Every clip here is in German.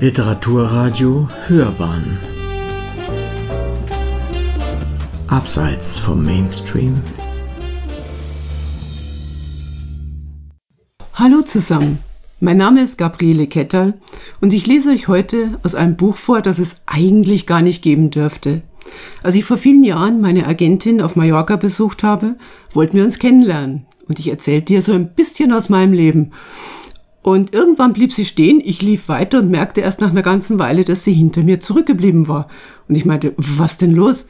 Literaturradio Hörbahn Abseits vom Mainstream Hallo zusammen, mein Name ist Gabriele Ketterl und ich lese euch heute aus einem Buch vor, das es eigentlich gar nicht geben dürfte. Als ich vor vielen Jahren meine Agentin auf Mallorca besucht habe, wollten wir uns kennenlernen und ich erzählte ihr so ein bisschen aus meinem Leben. Und irgendwann blieb sie stehen, ich lief weiter und merkte erst nach einer ganzen Weile, dass sie hinter mir zurückgeblieben war. Und ich meinte, was denn los?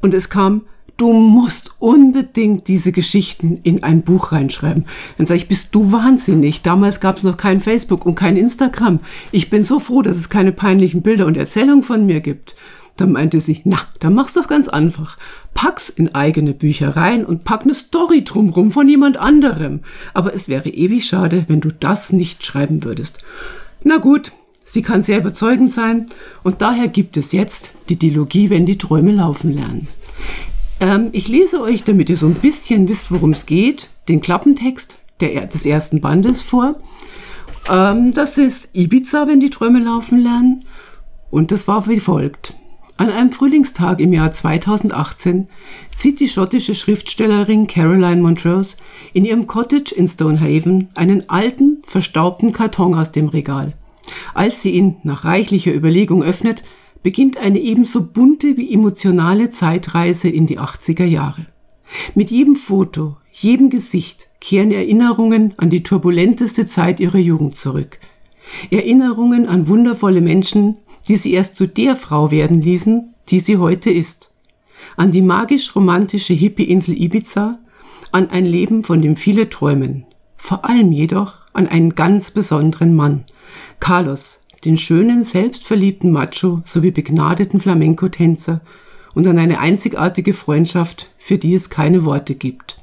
Und es kam, du musst unbedingt diese Geschichten in ein Buch reinschreiben. Dann sage ich, bist du wahnsinnig? Damals gab es noch kein Facebook und kein Instagram. Ich bin so froh, dass es keine peinlichen Bilder und Erzählungen von mir gibt. Dann meinte sie, na, dann mach's doch ganz einfach. Pack's in eigene Bücher rein und pack eine Story drumrum von jemand anderem. Aber es wäre ewig schade, wenn du das nicht schreiben würdest. Na gut, sie kann sehr überzeugend sein und daher gibt es jetzt die Dilogie, wenn die Träume laufen lernen. Ähm, ich lese euch, damit ihr so ein bisschen wisst, worum es geht, den Klappentext der, des ersten Bandes vor. Ähm, das ist Ibiza, wenn die Träume laufen lernen. Und das war wie folgt. An einem Frühlingstag im Jahr 2018 zieht die schottische Schriftstellerin Caroline Montrose in ihrem Cottage in Stonehaven einen alten, verstaubten Karton aus dem Regal. Als sie ihn nach reichlicher Überlegung öffnet, beginnt eine ebenso bunte wie emotionale Zeitreise in die 80er Jahre. Mit jedem Foto, jedem Gesicht kehren Erinnerungen an die turbulenteste Zeit ihrer Jugend zurück. Erinnerungen an wundervolle Menschen, die sie erst zu der Frau werden ließen, die sie heute ist. An die magisch-romantische Hippie-Insel Ibiza, an ein Leben, von dem viele träumen. Vor allem jedoch an einen ganz besonderen Mann, Carlos, den schönen, selbstverliebten Macho sowie begnadeten Flamenco-Tänzer und an eine einzigartige Freundschaft, für die es keine Worte gibt.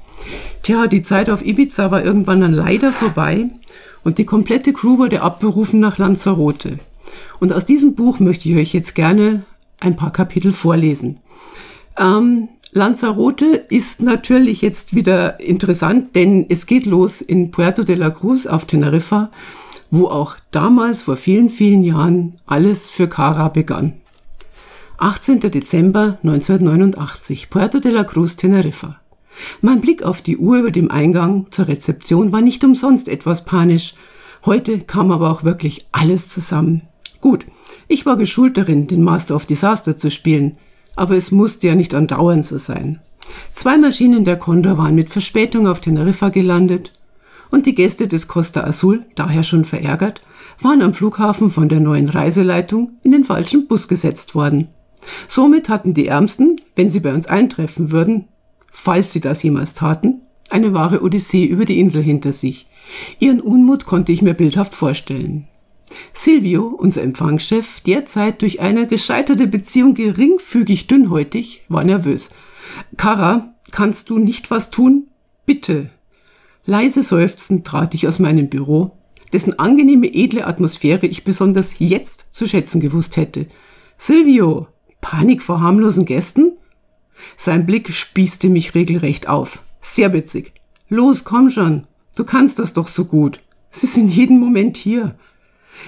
Tja, die Zeit auf Ibiza war irgendwann dann leider vorbei und die komplette Crew wurde abberufen nach Lanzarote. Und aus diesem Buch möchte ich euch jetzt gerne ein paar Kapitel vorlesen. Ähm, Lanzarote ist natürlich jetzt wieder interessant, denn es geht los in Puerto de la Cruz auf Teneriffa, wo auch damals vor vielen, vielen Jahren alles für Cara begann. 18. Dezember 1989, Puerto de la Cruz, Teneriffa. Mein Blick auf die Uhr über dem Eingang zur Rezeption war nicht umsonst etwas panisch. Heute kam aber auch wirklich alles zusammen. Gut, ich war geschult darin, den Master of Disaster zu spielen, aber es musste ja nicht andauernd so sein. Zwei Maschinen der Condor waren mit Verspätung auf Teneriffa gelandet und die Gäste des Costa Azul, daher schon verärgert, waren am Flughafen von der neuen Reiseleitung in den falschen Bus gesetzt worden. Somit hatten die Ärmsten, wenn sie bei uns eintreffen würden, falls sie das jemals taten, eine wahre Odyssee über die Insel hinter sich. Ihren Unmut konnte ich mir bildhaft vorstellen. Silvio, unser Empfangschef, derzeit durch eine gescheiterte Beziehung geringfügig dünnhäutig, war nervös. Kara, kannst du nicht was tun? Bitte. Leise seufzend trat ich aus meinem Büro, dessen angenehme, edle Atmosphäre ich besonders jetzt zu schätzen gewusst hätte. Silvio, Panik vor harmlosen Gästen? Sein Blick spießte mich regelrecht auf. Sehr witzig. Los, komm schon. Du kannst das doch so gut. Sie sind jeden Moment hier.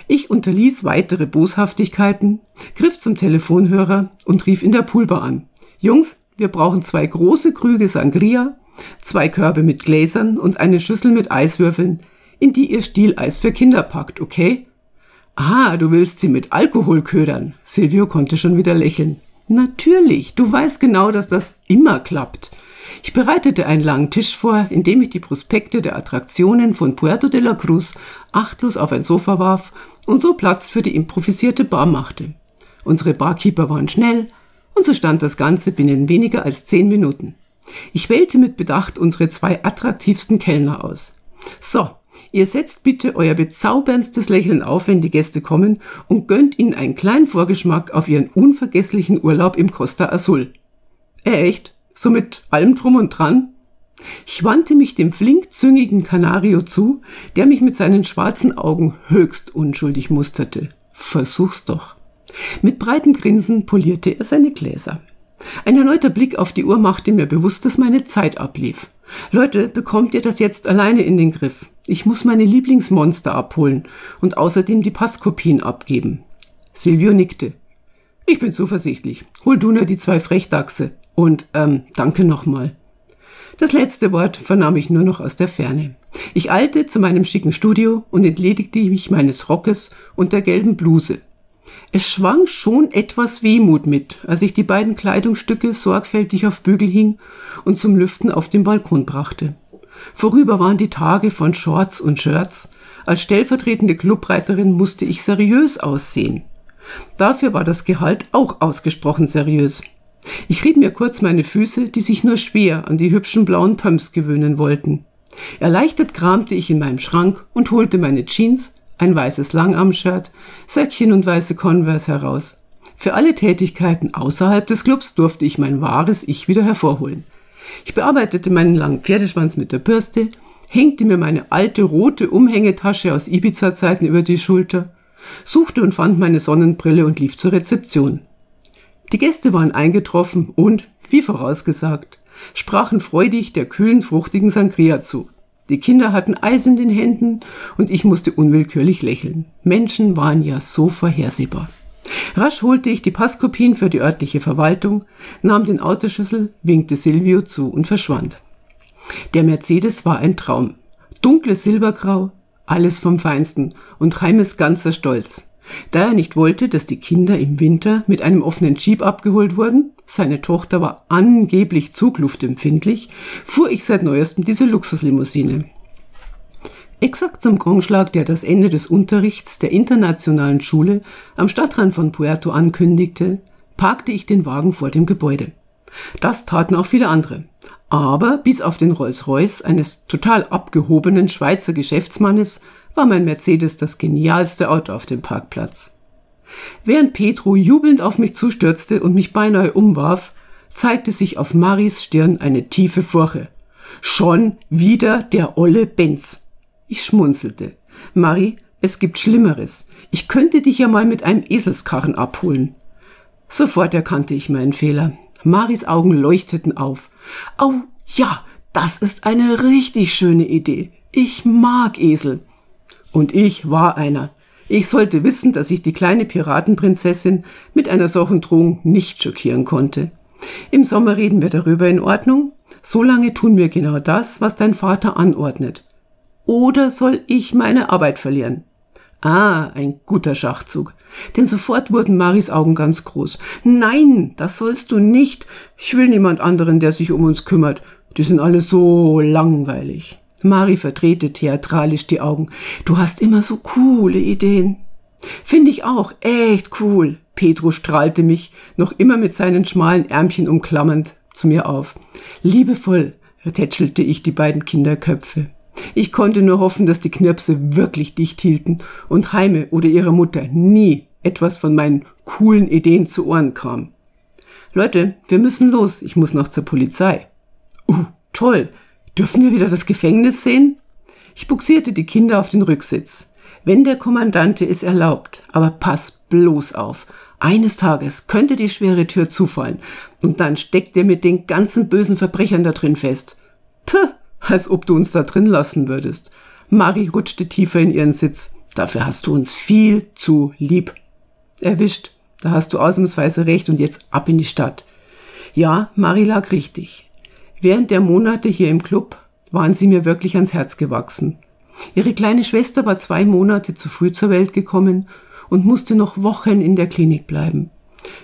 Ich unterließ weitere Boshaftigkeiten, griff zum Telefonhörer und rief in der Poolbar an. Jungs, wir brauchen zwei große Krüge Sangria, zwei Körbe mit Gläsern und eine Schüssel mit Eiswürfeln, in die ihr Stieleis für Kinder packt, okay? Ah, du willst sie mit Alkohol ködern. Silvio konnte schon wieder lächeln. Natürlich, du weißt genau, dass das immer klappt. Ich bereitete einen langen Tisch vor, in dem ich die Prospekte der Attraktionen von Puerto de la Cruz achtlos auf ein Sofa warf und so Platz für die improvisierte Bar machte. Unsere Barkeeper waren schnell und so stand das Ganze binnen weniger als zehn Minuten. Ich wählte mit Bedacht unsere zwei attraktivsten Kellner aus. So, ihr setzt bitte euer bezaubernstes Lächeln auf, wenn die Gäste kommen und gönnt ihnen einen kleinen Vorgeschmack auf ihren unvergesslichen Urlaub im Costa Azul. Äh, echt? So mit allem drum und dran? Ich wandte mich dem flinkzüngigen Canario zu, der mich mit seinen schwarzen Augen höchst unschuldig musterte. Versuch's doch. Mit breiten Grinsen polierte er seine Gläser. Ein erneuter Blick auf die Uhr machte mir bewusst, dass meine Zeit ablief. Leute, bekommt ihr das jetzt alleine in den Griff? Ich muss meine Lieblingsmonster abholen und außerdem die Passkopien abgeben. Silvio nickte. Ich bin zuversichtlich. Hol du nur die zwei Frechdachse. Und, ähm, danke nochmal. Das letzte Wort vernahm ich nur noch aus der Ferne. Ich eilte zu meinem schicken Studio und entledigte mich meines Rockes und der gelben Bluse. Es schwang schon etwas Wehmut mit, als ich die beiden Kleidungsstücke sorgfältig auf Bügel hing und zum Lüften auf den Balkon brachte. Vorüber waren die Tage von Shorts und Shirts. Als stellvertretende Clubreiterin musste ich seriös aussehen. Dafür war das Gehalt auch ausgesprochen seriös. Ich rieb mir kurz meine Füße, die sich nur schwer an die hübschen blauen Pumps gewöhnen wollten. Erleichtert kramte ich in meinem Schrank und holte meine Jeans, ein weißes Langarmshirt, Söckchen und weiße Converse heraus. Für alle Tätigkeiten außerhalb des Clubs durfte ich mein wahres Ich wieder hervorholen. Ich bearbeitete meinen langen Pferdeschwanz mit der Bürste, hängte mir meine alte rote Umhängetasche aus Ibiza-Zeiten über die Schulter, suchte und fand meine Sonnenbrille und lief zur Rezeption. Die Gäste waren eingetroffen und, wie vorausgesagt, sprachen freudig der kühlen, fruchtigen Sangria zu. Die Kinder hatten Eis in den Händen und ich musste unwillkürlich lächeln. Menschen waren ja so vorhersehbar. Rasch holte ich die Passkopien für die örtliche Verwaltung, nahm den Autoschlüssel, winkte Silvio zu und verschwand. Der Mercedes war ein Traum. Dunkles Silbergrau, alles vom Feinsten und Heimes ganzer Stolz. Da er nicht wollte, dass die Kinder im Winter mit einem offenen Jeep abgeholt wurden, seine Tochter war angeblich zugluftempfindlich, fuhr ich seit neuestem diese Luxuslimousine. Exakt zum Gongschlag, der das Ende des Unterrichts der internationalen Schule am Stadtrand von Puerto ankündigte, parkte ich den Wagen vor dem Gebäude. Das taten auch viele andere. Aber bis auf den Rolls-Royce eines total abgehobenen Schweizer Geschäftsmannes war mein Mercedes das genialste Auto auf dem Parkplatz. Während Petro jubelnd auf mich zustürzte und mich beinahe umwarf, zeigte sich auf Maris Stirn eine tiefe Furche. Schon wieder der olle Benz. Ich schmunzelte. Mari, es gibt Schlimmeres. Ich könnte dich ja mal mit einem Eselskarren abholen. Sofort erkannte ich meinen Fehler. Maris Augen leuchteten auf. Au, ja, das ist eine richtig schöne Idee. Ich mag Esel. Und ich war einer. Ich sollte wissen, dass ich die kleine Piratenprinzessin mit einer solchen Drohung nicht schockieren konnte. Im Sommer reden wir darüber in Ordnung. Solange tun wir genau das, was dein Vater anordnet. Oder soll ich meine Arbeit verlieren? Ah, ein guter Schachzug. Denn sofort wurden Maris Augen ganz groß. Nein, das sollst du nicht. Ich will niemand anderen, der sich um uns kümmert. Die sind alle so langweilig. Mari verdrehte theatralisch die Augen. Du hast immer so coole Ideen. Finde ich auch, echt cool. Petro strahlte mich, noch immer mit seinen schmalen Ärmchen umklammernd, zu mir auf. Liebevoll tätschelte ich die beiden Kinderköpfe. Ich konnte nur hoffen, dass die Knirpse wirklich dicht hielten und Heime oder ihrer Mutter nie etwas von meinen coolen Ideen zu Ohren kam. Leute, wir müssen los, ich muss noch zur Polizei. Uh, toll, Dürfen wir wieder das Gefängnis sehen? Ich buxierte die Kinder auf den Rücksitz. Wenn der Kommandante es erlaubt, aber pass bloß auf. Eines Tages könnte die schwere Tür zufallen und dann steckt er mit den ganzen bösen Verbrechern da drin fest. Puh, als ob du uns da drin lassen würdest. Mari rutschte tiefer in ihren Sitz. Dafür hast du uns viel zu lieb. Erwischt. Da hast du ausnahmsweise recht und jetzt ab in die Stadt. Ja, Mari lag richtig. Während der Monate hier im Club waren sie mir wirklich ans Herz gewachsen. Ihre kleine Schwester war zwei Monate zu früh zur Welt gekommen und musste noch Wochen in der Klinik bleiben.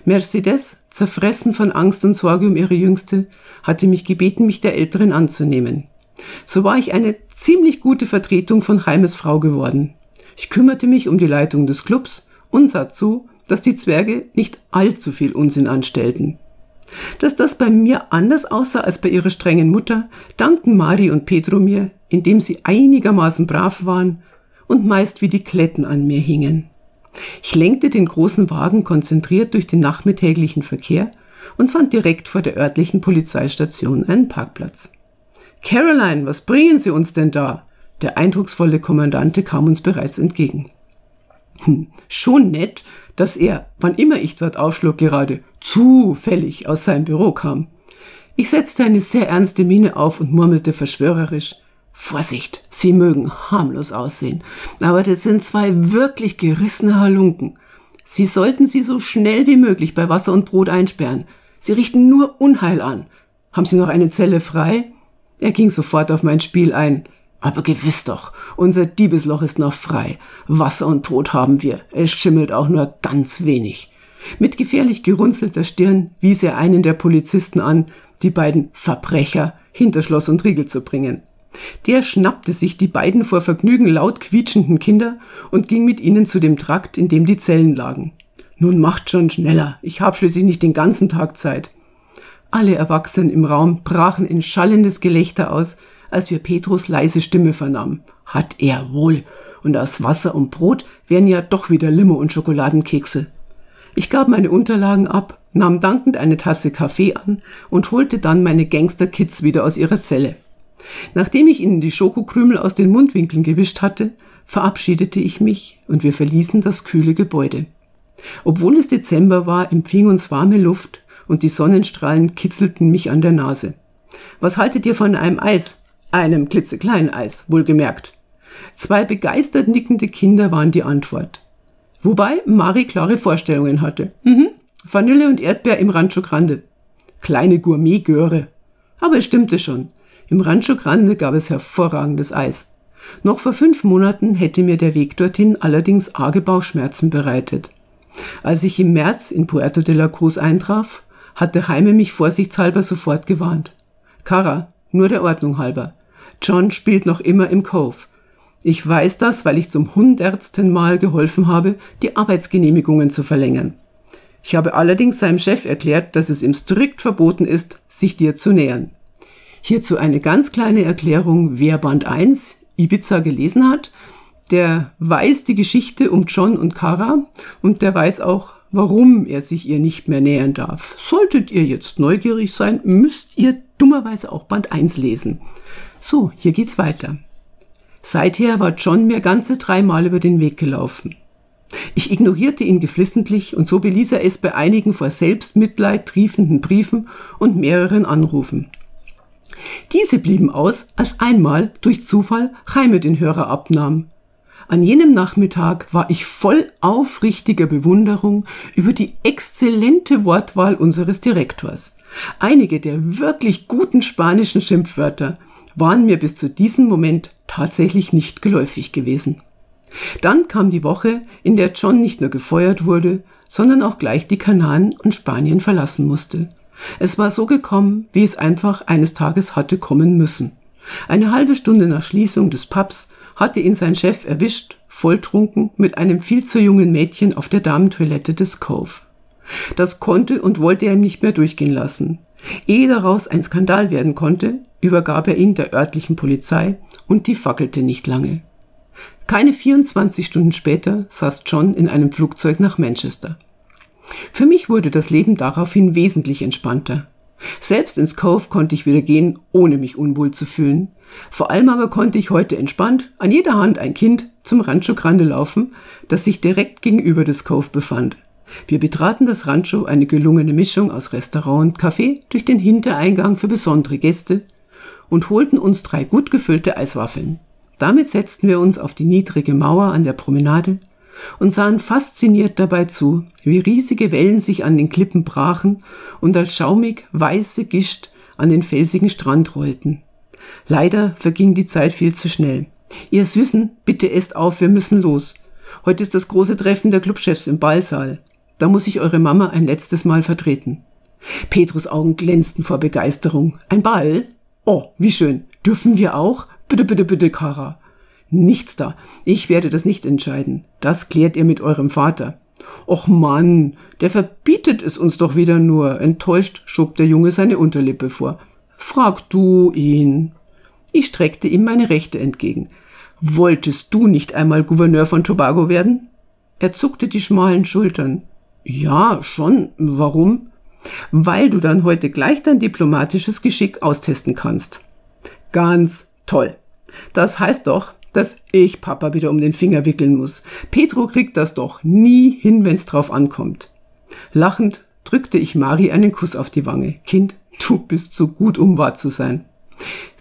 Mercedes, zerfressen von Angst und Sorge um ihre Jüngste, hatte mich gebeten, mich der Älteren anzunehmen. So war ich eine ziemlich gute Vertretung von Heimes Frau geworden. Ich kümmerte mich um die Leitung des Clubs und sah zu, dass die Zwerge nicht allzu viel Unsinn anstellten. Dass das bei mir anders aussah als bei ihrer strengen Mutter, dankten Mari und Pedro mir, indem sie einigermaßen brav waren und meist wie die Kletten an mir hingen. Ich lenkte den großen Wagen konzentriert durch den nachmittäglichen Verkehr und fand direkt vor der örtlichen Polizeistation einen Parkplatz. Caroline, was bringen Sie uns denn da? Der eindrucksvolle Kommandante kam uns bereits entgegen. Hm, schon nett, dass er, wann immer ich dort aufschlug, gerade zufällig aus seinem Büro kam. Ich setzte eine sehr ernste Miene auf und murmelte verschwörerisch. Vorsicht, Sie mögen harmlos aussehen, aber das sind zwei wirklich gerissene Halunken. Sie sollten sie so schnell wie möglich bei Wasser und Brot einsperren. Sie richten nur Unheil an. Haben Sie noch eine Zelle frei? Er ging sofort auf mein Spiel ein. Aber gewiss doch, unser Diebesloch ist noch frei. Wasser und Brot haben wir. Es schimmelt auch nur ganz wenig. Mit gefährlich gerunzelter Stirn wies er einen der Polizisten an, die beiden Verbrecher hinter Schloss und Riegel zu bringen. Der schnappte sich die beiden vor Vergnügen laut quietschenden Kinder und ging mit ihnen zu dem Trakt, in dem die Zellen lagen. Nun macht schon schneller, ich hab schließlich nicht den ganzen Tag Zeit. Alle Erwachsenen im Raum brachen in schallendes Gelächter aus, als wir Petrus leise Stimme vernahmen. Hat er wohl. Und aus Wasser und Brot wären ja doch wieder Limo und Schokoladenkekse. Ich gab meine Unterlagen ab, nahm dankend eine Tasse Kaffee an und holte dann meine Gangster-Kids wieder aus ihrer Zelle. Nachdem ich ihnen die Schokokrümel aus den Mundwinkeln gewischt hatte, verabschiedete ich mich und wir verließen das kühle Gebäude. Obwohl es Dezember war, empfing uns warme Luft und die Sonnenstrahlen kitzelten mich an der Nase. Was haltet ihr von einem Eis? Einem klitzekleinen Eis, wohlgemerkt. Zwei begeistert nickende Kinder waren die Antwort. Wobei Mari klare Vorstellungen hatte. Mhm. Vanille und Erdbeer im Rancho Grande. Kleine Gourmet-Göre. Aber es stimmte schon. Im Rancho Grande gab es hervorragendes Eis. Noch vor fünf Monaten hätte mir der Weg dorthin allerdings arge Bauchschmerzen bereitet. Als ich im März in Puerto de la Cruz eintraf, hatte Jaime mich vorsichtshalber sofort gewarnt. Cara, nur der Ordnung halber. John spielt noch immer im Cove. Ich weiß das, weil ich zum hundertsten Mal geholfen habe, die Arbeitsgenehmigungen zu verlängern. Ich habe allerdings seinem Chef erklärt, dass es ihm strikt verboten ist, sich dir zu nähern. Hierzu eine ganz kleine Erklärung, wer Band 1 Ibiza gelesen hat, der weiß die Geschichte um John und Kara und der weiß auch, warum er sich ihr nicht mehr nähern darf. Solltet ihr jetzt neugierig sein, müsst ihr dummerweise auch Band 1 lesen. So, hier geht's weiter. Seither war John mir ganze dreimal über den Weg gelaufen. Ich ignorierte ihn geflissentlich und so beließ er es bei einigen vor Selbstmitleid triefenden Briefen und mehreren Anrufen. Diese blieben aus, als einmal durch Zufall Jaime den Hörer abnahm. An jenem Nachmittag war ich voll aufrichtiger Bewunderung über die exzellente Wortwahl unseres Direktors. Einige der wirklich guten spanischen Schimpfwörter waren mir bis zu diesem Moment tatsächlich nicht geläufig gewesen. Dann kam die Woche, in der John nicht nur gefeuert wurde, sondern auch gleich die Kanaren und Spanien verlassen musste. Es war so gekommen, wie es einfach eines Tages hatte kommen müssen. Eine halbe Stunde nach Schließung des Pubs hatte ihn sein Chef erwischt, volltrunken, mit einem viel zu jungen Mädchen auf der Damentoilette des Cove. Das konnte und wollte er ihm nicht mehr durchgehen lassen. Ehe daraus ein Skandal werden konnte, übergab er ihn der örtlichen Polizei und die fackelte nicht lange. Keine 24 Stunden später saß John in einem Flugzeug nach Manchester. Für mich wurde das Leben daraufhin wesentlich entspannter. Selbst ins Cove konnte ich wieder gehen, ohne mich unwohl zu fühlen. Vor allem aber konnte ich heute entspannt an jeder Hand ein Kind zum Rancho Grande laufen, das sich direkt gegenüber des Cove befand. Wir betraten das Rancho, eine gelungene Mischung aus Restaurant und Café, durch den Hintereingang für besondere Gäste und holten uns drei gut gefüllte Eiswaffeln. Damit setzten wir uns auf die niedrige Mauer an der Promenade und sahen fasziniert dabei zu, wie riesige Wellen sich an den Klippen brachen und als schaumig weiße Gischt an den felsigen Strand rollten. Leider verging die Zeit viel zu schnell. Ihr Süßen, bitte esst auf, wir müssen los. Heute ist das große Treffen der Clubchefs im Ballsaal. Da muss ich eure Mama ein letztes Mal vertreten. Petrus Augen glänzten vor Begeisterung. Ein Ball? Oh, wie schön. Dürfen wir auch? Bitte, bitte, bitte, Kara. Nichts da. Ich werde das nicht entscheiden. Das klärt ihr mit eurem Vater. Och Mann, der verbietet es uns doch wieder nur. Enttäuscht schob der Junge seine Unterlippe vor. Frag du ihn. Ich streckte ihm meine Rechte entgegen. Wolltest du nicht einmal Gouverneur von Tobago werden? Er zuckte die schmalen Schultern. Ja, schon. Warum? Weil du dann heute gleich dein diplomatisches Geschick austesten kannst. Ganz toll. Das heißt doch, dass ich Papa wieder um den Finger wickeln muss. Petro kriegt das doch nie hin, wenn's drauf ankommt. Lachend drückte ich Mari einen Kuss auf die Wange. Kind, du bist so gut, um wahr zu sein.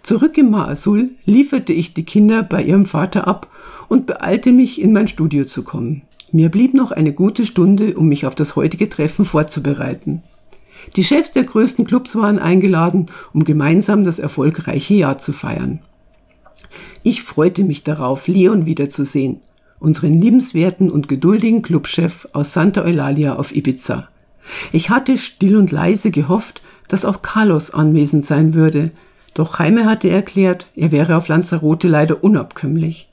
Zurück im Maasul lieferte ich die Kinder bei ihrem Vater ab und beeilte mich, in mein Studio zu kommen. Mir blieb noch eine gute Stunde, um mich auf das heutige Treffen vorzubereiten. Die Chefs der größten Clubs waren eingeladen, um gemeinsam das erfolgreiche Jahr zu feiern. Ich freute mich darauf, Leon wiederzusehen, unseren liebenswerten und geduldigen Clubchef aus Santa Eulalia auf Ibiza. Ich hatte still und leise gehofft, dass auch Carlos anwesend sein würde, doch Jaime hatte erklärt, er wäre auf Lanzarote leider unabkömmlich.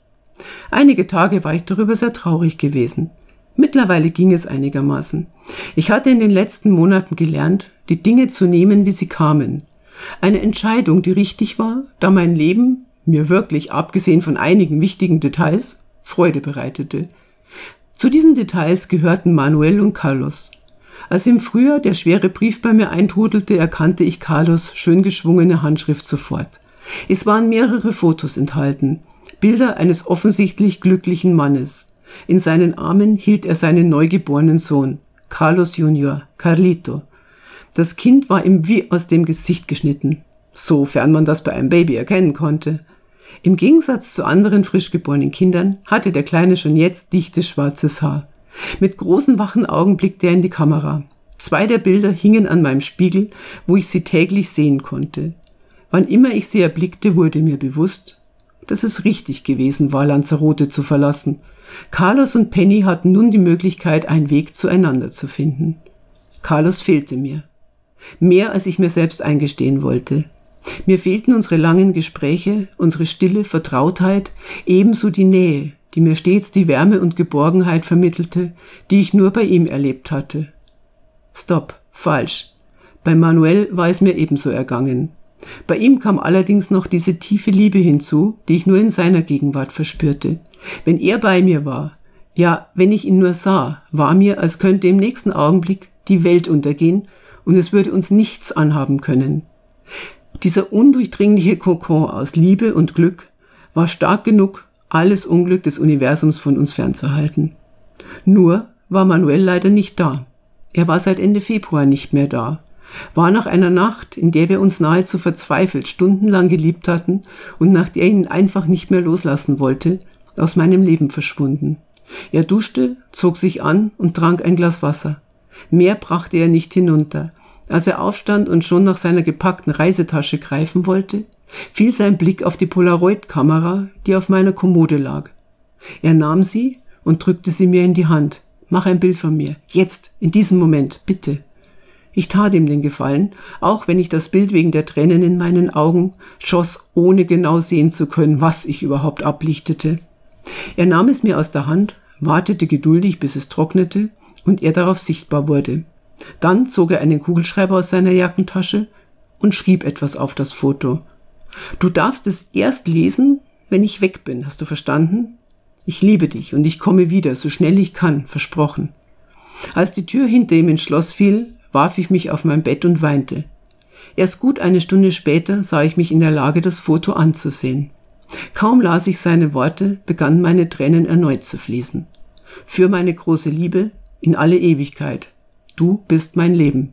Einige Tage war ich darüber sehr traurig gewesen. Mittlerweile ging es einigermaßen. Ich hatte in den letzten Monaten gelernt, die Dinge zu nehmen, wie sie kamen. Eine Entscheidung, die richtig war, da mein Leben, mir wirklich, abgesehen von einigen wichtigen Details, Freude bereitete. Zu diesen Details gehörten Manuel und Carlos. Als im Frühjahr der schwere Brief bei mir eintrudelte, erkannte ich Carlos schön geschwungene Handschrift sofort. Es waren mehrere Fotos enthalten, Bilder eines offensichtlich glücklichen Mannes. In seinen Armen hielt er seinen neugeborenen Sohn, Carlos Junior, Carlito. Das Kind war ihm wie aus dem Gesicht geschnitten, sofern man das bei einem Baby erkennen konnte. Im Gegensatz zu anderen frisch geborenen Kindern hatte der Kleine schon jetzt dichtes schwarzes Haar. Mit großen wachen Augen blickte er in die Kamera. Zwei der Bilder hingen an meinem Spiegel, wo ich sie täglich sehen konnte. Wann immer ich sie erblickte, wurde mir bewusst, dass es richtig gewesen war, Lanzarote zu verlassen. Carlos und Penny hatten nun die Möglichkeit, einen Weg zueinander zu finden. Carlos fehlte mir. Mehr als ich mir selbst eingestehen wollte. Mir fehlten unsere langen Gespräche, unsere stille Vertrautheit, ebenso die Nähe, die mir stets die Wärme und Geborgenheit vermittelte, die ich nur bei ihm erlebt hatte. Stopp, falsch. Bei Manuel war es mir ebenso ergangen. Bei ihm kam allerdings noch diese tiefe Liebe hinzu, die ich nur in seiner Gegenwart verspürte. Wenn er bei mir war, ja, wenn ich ihn nur sah, war mir, als könnte im nächsten Augenblick die Welt untergehen und es würde uns nichts anhaben können. Dieser undurchdringliche Kokon aus Liebe und Glück war stark genug, alles Unglück des Universums von uns fernzuhalten. Nur war Manuel leider nicht da. Er war seit Ende Februar nicht mehr da, war nach einer Nacht, in der wir uns nahezu verzweifelt stundenlang geliebt hatten und nach der ihn einfach nicht mehr loslassen wollte, aus meinem Leben verschwunden. Er duschte, zog sich an und trank ein Glas Wasser. Mehr brachte er nicht hinunter. Als er aufstand und schon nach seiner gepackten Reisetasche greifen wollte, fiel sein Blick auf die Polaroid-Kamera, die auf meiner Kommode lag. Er nahm sie und drückte sie mir in die Hand. Mach ein Bild von mir. Jetzt, in diesem Moment, bitte. Ich tat ihm den Gefallen, auch wenn ich das Bild wegen der Tränen in meinen Augen schoss, ohne genau sehen zu können, was ich überhaupt ablichtete. Er nahm es mir aus der Hand, wartete geduldig, bis es trocknete und er darauf sichtbar wurde. Dann zog er einen Kugelschreiber aus seiner Jackentasche und schrieb etwas auf das Foto. Du darfst es erst lesen, wenn ich weg bin, hast du verstanden? Ich liebe dich und ich komme wieder, so schnell ich kann, versprochen. Als die Tür hinter ihm ins Schloss fiel, warf ich mich auf mein Bett und weinte. Erst gut eine Stunde später sah ich mich in der Lage, das Foto anzusehen. Kaum las ich seine Worte, begannen meine Tränen erneut zu fließen. Für meine große Liebe in alle Ewigkeit. Du bist mein Leben.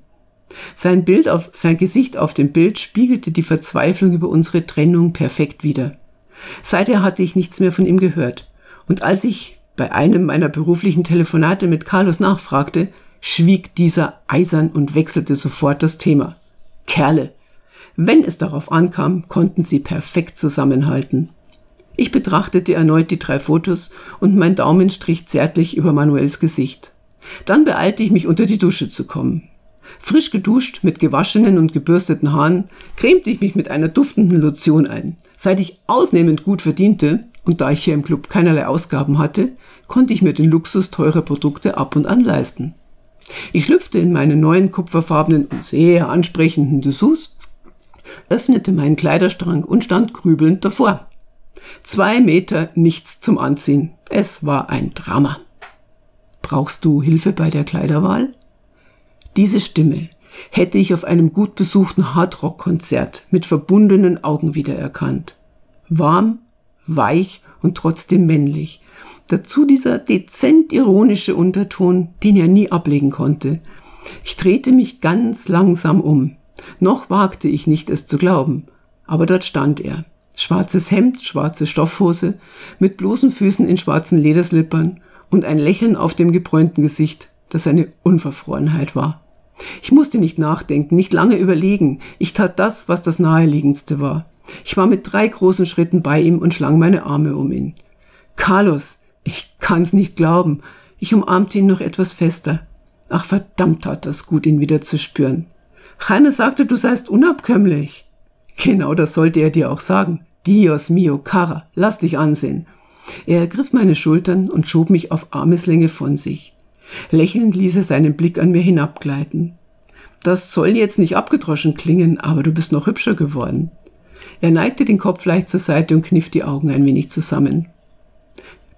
Sein Bild auf, sein Gesicht auf dem Bild spiegelte die Verzweiflung über unsere Trennung perfekt wider. Seither hatte ich nichts mehr von ihm gehört. Und als ich bei einem meiner beruflichen Telefonate mit Carlos nachfragte, schwieg dieser eisern und wechselte sofort das Thema. Kerle. Wenn es darauf ankam, konnten sie perfekt zusammenhalten. Ich betrachtete erneut die drei Fotos und mein Daumen strich zärtlich über Manuels Gesicht. Dann beeilte ich mich unter die Dusche zu kommen. Frisch geduscht, mit gewaschenen und gebürsteten Haaren, cremte ich mich mit einer duftenden Lotion ein. Seit ich ausnehmend gut verdiente, und da ich hier im Club keinerlei Ausgaben hatte, konnte ich mir den Luxus teurer Produkte ab und an leisten. Ich schlüpfte in meine neuen kupferfarbenen und sehr ansprechenden Dessous, öffnete meinen Kleiderstrang und stand grübelnd davor. Zwei Meter nichts zum Anziehen. Es war ein Drama. Brauchst du Hilfe bei der Kleiderwahl? Diese Stimme hätte ich auf einem gut besuchten Hardrock-Konzert mit verbundenen Augen wiedererkannt. Warm, weich und trotzdem männlich. Dazu dieser dezent ironische Unterton, den er nie ablegen konnte. Ich drehte mich ganz langsam um. Noch wagte ich nicht, es zu glauben. Aber dort stand er. Schwarzes Hemd, schwarze Stoffhose, mit bloßen Füßen in schwarzen Lederslippern und ein Lächeln auf dem gebräunten Gesicht, das eine Unverfrorenheit war. Ich musste nicht nachdenken, nicht lange überlegen. Ich tat das, was das Naheliegendste war. Ich war mit drei großen Schritten bei ihm und schlang meine Arme um ihn. Carlos, ich kann's nicht glauben. Ich umarmte ihn noch etwas fester. Ach verdammt tat das gut, ihn wieder zu spüren. Jaime sagte, du seist unabkömmlich. Genau das sollte er dir auch sagen. Dios mio, cara, lass dich ansehen. Er ergriff meine Schultern und schob mich auf Armeslänge von sich. Lächelnd ließ er seinen Blick an mir hinabgleiten. Das soll jetzt nicht abgedroschen klingen, aber du bist noch hübscher geworden. Er neigte den Kopf leicht zur Seite und kniff die Augen ein wenig zusammen.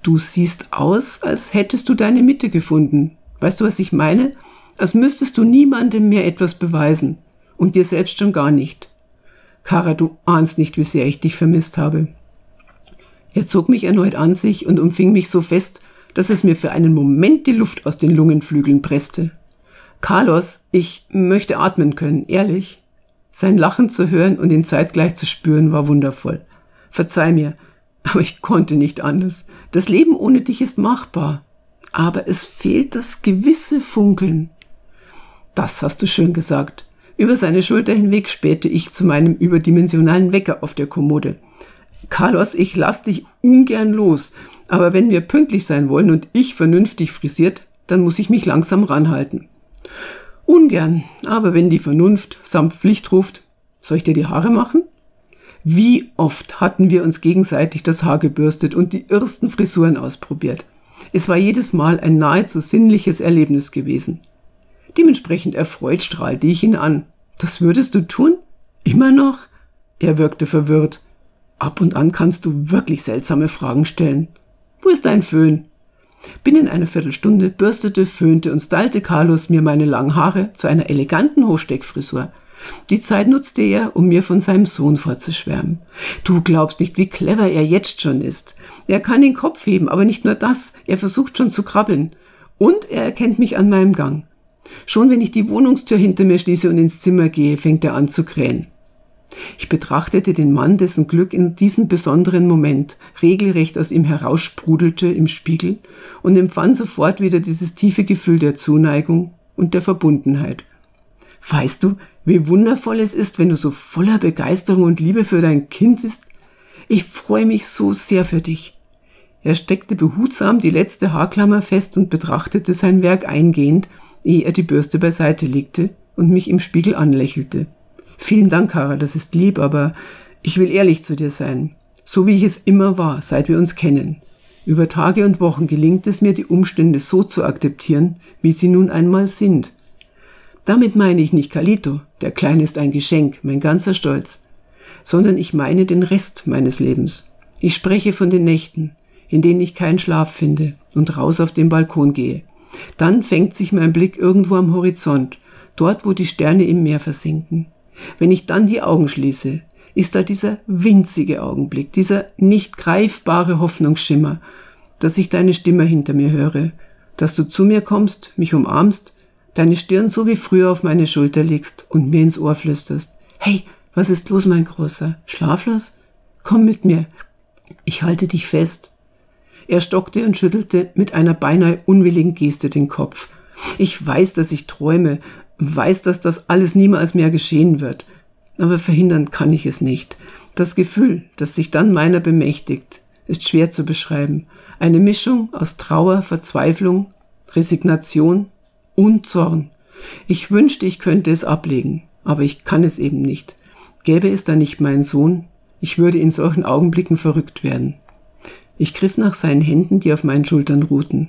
Du siehst aus, als hättest du deine Mitte gefunden. Weißt du, was ich meine? Als müsstest du niemandem mehr etwas beweisen. Und dir selbst schon gar nicht. Kara, du ahnst nicht, wie sehr ich dich vermisst habe. Er zog mich erneut an sich und umfing mich so fest, dass es mir für einen Moment die Luft aus den Lungenflügeln presste. Carlos, ich möchte atmen können, ehrlich. Sein Lachen zu hören und ihn zeitgleich zu spüren war wundervoll. Verzeih mir, aber ich konnte nicht anders. Das Leben ohne dich ist machbar. Aber es fehlt das gewisse Funkeln. Das hast du schön gesagt. Über seine Schulter hinweg spähte ich zu meinem überdimensionalen Wecker auf der Kommode. Carlos, ich lass dich ungern los, aber wenn wir pünktlich sein wollen und ich vernünftig frisiert, dann muss ich mich langsam ranhalten. Ungern, aber wenn die Vernunft samt Pflicht ruft, soll ich dir die Haare machen? Wie oft hatten wir uns gegenseitig das Haar gebürstet und die ersten Frisuren ausprobiert. Es war jedes Mal ein nahezu sinnliches Erlebnis gewesen. Dementsprechend erfreut strahlte ich ihn an. Das würdest du tun? Immer noch? Er wirkte verwirrt. Ab und an kannst du wirklich seltsame Fragen stellen. Wo ist dein Föhn? Binnen einer Viertelstunde bürstete, föhnte und stylte Carlos mir meine langen Haare zu einer eleganten Hochsteckfrisur. Die Zeit nutzte er, um mir von seinem Sohn vorzuschwärmen. Du glaubst nicht, wie clever er jetzt schon ist. Er kann den Kopf heben, aber nicht nur das, er versucht schon zu krabbeln. Und er erkennt mich an meinem Gang. Schon wenn ich die Wohnungstür hinter mir schließe und ins Zimmer gehe, fängt er an zu krähen. Ich betrachtete den Mann, dessen Glück in diesem besonderen Moment regelrecht aus ihm heraussprudelte im Spiegel und empfand sofort wieder dieses tiefe Gefühl der Zuneigung und der Verbundenheit. Weißt du, wie wundervoll es ist, wenn du so voller Begeisterung und Liebe für dein Kind bist? Ich freue mich so sehr für dich. Er steckte behutsam die letzte Haarklammer fest und betrachtete sein Werk eingehend, ehe er die Bürste beiseite legte und mich im Spiegel anlächelte. Vielen Dank, Kara, das ist lieb, aber ich will ehrlich zu dir sein. So wie ich es immer war, seit wir uns kennen. Über Tage und Wochen gelingt es mir, die Umstände so zu akzeptieren, wie sie nun einmal sind. Damit meine ich nicht Kalito, der Kleine ist ein Geschenk, mein ganzer Stolz, sondern ich meine den Rest meines Lebens. Ich spreche von den Nächten, in denen ich keinen Schlaf finde und raus auf den Balkon gehe. Dann fängt sich mein Blick irgendwo am Horizont, dort wo die Sterne im Meer versinken. Wenn ich dann die Augen schließe, ist da dieser winzige Augenblick, dieser nicht greifbare Hoffnungsschimmer, dass ich deine Stimme hinter mir höre, dass du zu mir kommst, mich umarmst, deine Stirn so wie früher auf meine Schulter legst und mir ins Ohr flüsterst. Hey, was ist los, mein Großer? Schlaflos? Komm mit mir. Ich halte dich fest. Er stockte und schüttelte mit einer beinahe unwilligen Geste den Kopf. Ich weiß, dass ich träume, weiß, dass das alles niemals mehr geschehen wird. Aber verhindern kann ich es nicht. Das Gefühl, das sich dann meiner bemächtigt, ist schwer zu beschreiben. Eine Mischung aus Trauer, Verzweiflung, Resignation und Zorn. Ich wünschte, ich könnte es ablegen, aber ich kann es eben nicht. Gäbe es da nicht meinen Sohn, ich würde in solchen Augenblicken verrückt werden. Ich griff nach seinen Händen, die auf meinen Schultern ruhten.